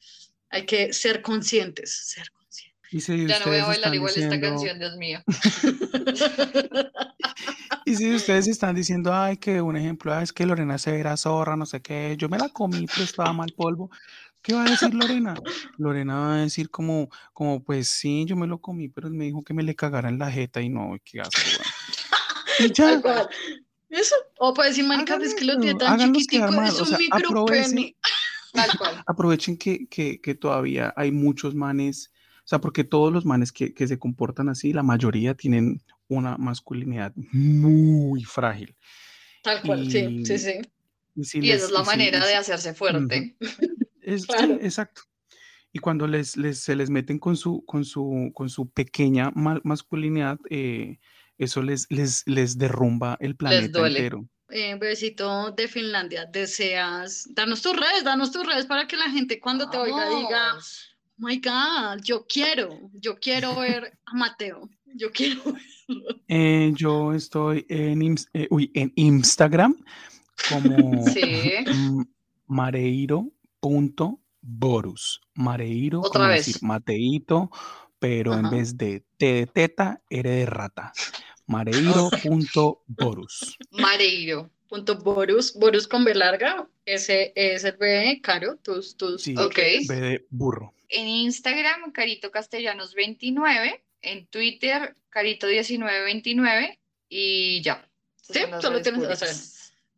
hay que ser conscientes, ser conscientes. Y si Ya no voy a bailar igual esta canción, Dios mío. Y si ustedes están diciendo, ay, que un ejemplo, ah, es que Lorena se era zorra, no sé qué, yo me la comí, pero estaba mal polvo. ¿Qué va a decir Lorena? Lorena va a decir como, como, pues sí, yo me lo comí, pero él me dijo que me le cagara en la jeta y no, qué asco. Y ya. Eso. O puede decir, marica, es que lo tiene tan chiquitico, es o un sea, micropene. Tal cual. aprovechen que, que, que todavía hay muchos manes, o sea, porque todos los manes que, que se comportan así, la mayoría tienen una masculinidad muy frágil. Tal cual, sí, sí, Y- sí. Y, si Y les- esa es la y si- manera y de hacerse fuerte. Es, sí, exacto. Y cuando les, les- se les meten con su, con su, con su pequeña ma- masculinidad, eh, eso les, les, les derrumba el planeta duele. entero. Eh, besito de Finlandia, deseas, danos tus redes, danos tus redes para que la gente cuando te oiga diga, oh my God, yo quiero, yo quiero ver a Mateo, yo quiero verlo. Eh, yo estoy en, eh, uy, en Instagram como Sí. mareiro.borus. Mareiro, Otra como vez. decir Mateito, pero en vez de T de teta, R de rata. Mareiro.borus. Mareiro. Punto Borus, Borus con B larga, ese es el B, Caro, tus, tus, Sí, Ok. B de burro. En Instagram, Carito Castellanos 29. En Twitter, Carito1929. y ya. Sí, solo tienes- sea, públicas.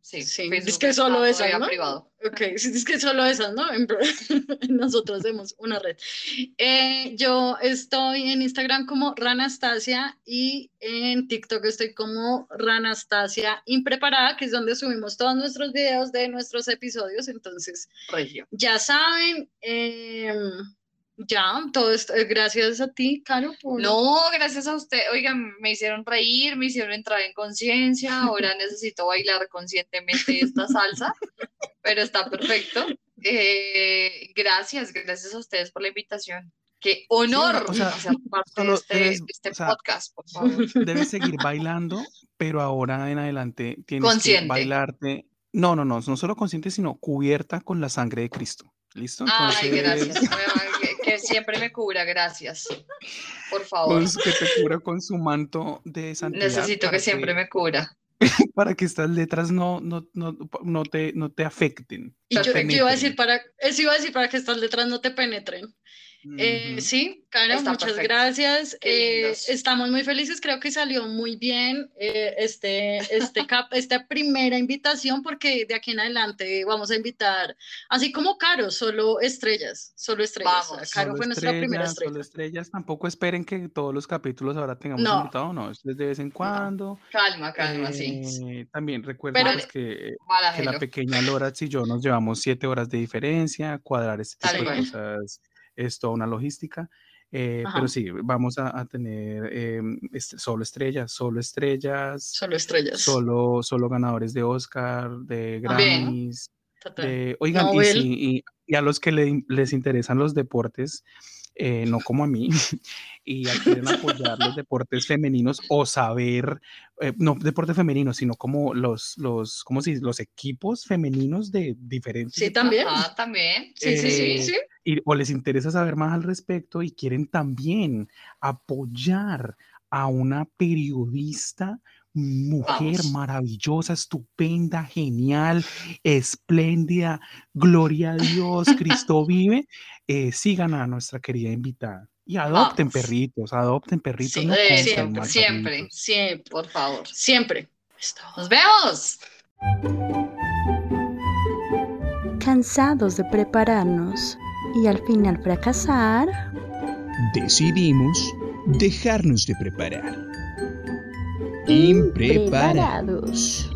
Sí, sí, Facebook es que solo esas, ¿no? privado. Ok, es que solo esas, ¿no? Nosotros hacemos una red. Eh, yo estoy en Instagram como Ranastasia y en TikTok estoy como Ranastasia Impreparada, que es donde subimos todos nuestros videos de nuestros episodios. Entonces, Regio. ya saben, em, ya, todo esto, eh, gracias a ti, Caro, por... No, gracias a usted. Oigan, me hicieron reír, me hicieron entrar en conciencia. Ahora necesito bailar conscientemente esta salsa, pero está perfecto. Eh, gracias, gracias a ustedes por la invitación. Qué honor o sea, hacer parte de este, debes- este o sea, podcast, por favor. Debes seguir bailando, pero ahora en adelante tienes Consciente. que bailarte. No, no, no, no solo consciente, sino cubierta con la sangre de Cristo. ¿Listo? Ay, Entonces, gracias. Siempre me cubra, gracias. Por favor. pues, que te cubra con su manto de santidad. Necesito que siempre me cubra. Para que estas letras no, no, no, no te, no te afecten. Y yo, yo iba a decir para, eso iba a decir para que estas letras no te penetren. Eh, sí, Caro, Está muchas perfecto. gracias. Eh, estamos muy felices, creo que salió muy bien eh, este, este cap, esta primera invitación, porque de aquí en adelante vamos a invitar, así como Caro, solo estrellas, solo estrellas. O sea, Vamos. Caro Solo fue nuestra primera estrella. Solo estrellas. Tampoco esperen que todos los capítulos ahora tengamos No. invitado. No, es de vez en cuando. Calma, calma, sí. También recuerden Pero- pues, que, la pequeña Loratz y yo nos llevamos siete horas de diferencia. Cuadrar este de cosas es toda una logística. eh, pero sí, vamos a, a tener eh, este, solo estrellas, solo estrellas, Solo estrellas. solo, solo ganadores de Oscar, de. Grammys. De- oigan, y, a los que le- les interesan los deportes, eh, no como a mí, y quieren apoyar los deportes femeninos o saber, eh, no deportes femeninos, sino como los, los, ¿cómo se dice? Los equipos femeninos de diferentes Sí, también. Ajá, también. Sí, sí, sí, eh, sí. y, o les interesa saber más al respecto y quieren también apoyar a una periodista, mujer Vamos. maravillosa, estupenda, genial, espléndida, gloria a Dios, Cristo vive, eh, sigan a nuestra querida invitada. Y adopten Vamos. perritos, adopten perritos. Sí, no eh, siempre, siempre. perritos. Siempre, Por favor. siempre. Nos vemos. Cansados de prepararnos y al final fracasar, Decidimos dejarnos de preparar impreparados.